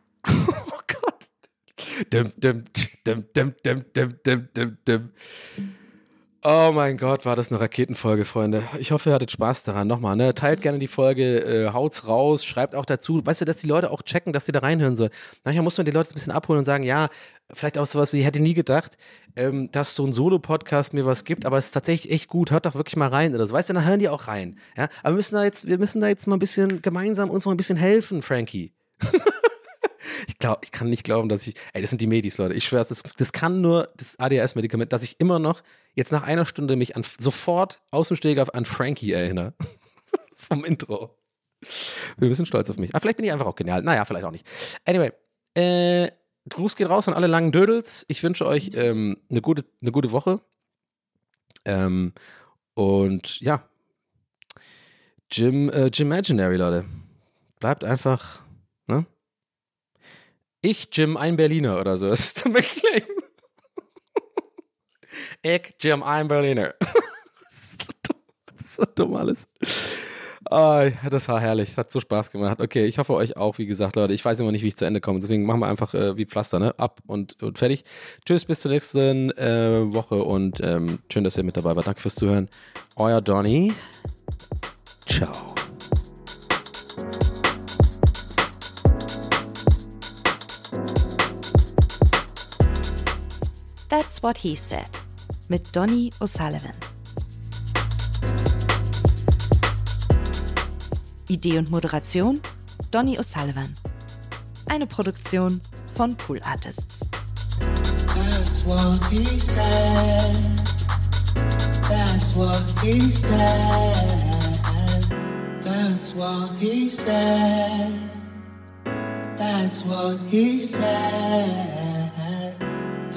Oh mein Gott, war das eine Raketenfolge, Freunde. Ich hoffe, ihr hattet Spaß daran. Nochmal, ne? Teilt gerne die Folge, äh, haut's raus, schreibt auch dazu. Weißt du, dass die Leute auch checken, dass sie da reinhören sollen. Manchmal muss man die Leute ein bisschen abholen und sagen, ja, vielleicht auch sowas, ich hätte nie gedacht, ähm, dass so ein Solo-Podcast mir was gibt, aber es ist tatsächlich echt gut, hört doch wirklich mal rein oder so. Weißt du, dann hören die auch rein. Ja? Aber wir müssen da jetzt, wir müssen da jetzt mal ein bisschen gemeinsam uns mal ein bisschen helfen, Frankie. Ich, glaub, ich kann nicht glauben, dass ich. Ey, das sind die Medis, Leute. Ich schwöre, das, das kann nur das ADHS-Medikament, dass ich immer noch jetzt nach einer Stunde mich an, sofort aus dem Steg an Frankie erinnere. Vom Intro. Bin ein bisschen stolz auf mich. Aber vielleicht bin ich einfach auch genial. Naja, vielleicht auch nicht. Anyway, äh, Gruß geht raus an alle langen Dödels. Ich wünsche euch ähm, eine, gute, eine gute Woche. Ähm, und ja, Jim, äh, Imaginary, Leute. Bleibt einfach? Ich, Jim, ein Berliner oder so. Das ist der McClaim. ich, Jim, ein Berliner. das, ist so dumm. das ist so dumm alles. Oh, das war herrlich. Hat so Spaß gemacht. Okay, ich hoffe euch auch, wie gesagt, Leute. Ich weiß immer nicht, wie ich zu Ende komme. Deswegen machen wir einfach äh, wie Pflaster, ne? Ab und, und fertig. Tschüss, bis zur nächsten äh, Woche und ähm, schön, dass ihr mit dabei wart. Danke fürs Zuhören. Euer Donny. Ciao. That's What He Said mit Donny O'Sullivan. Idee und Moderation Donny O'Sullivan. Eine Produktion von Pool Artists. That's what he said. That's what he said. That's what he said. That's what he said.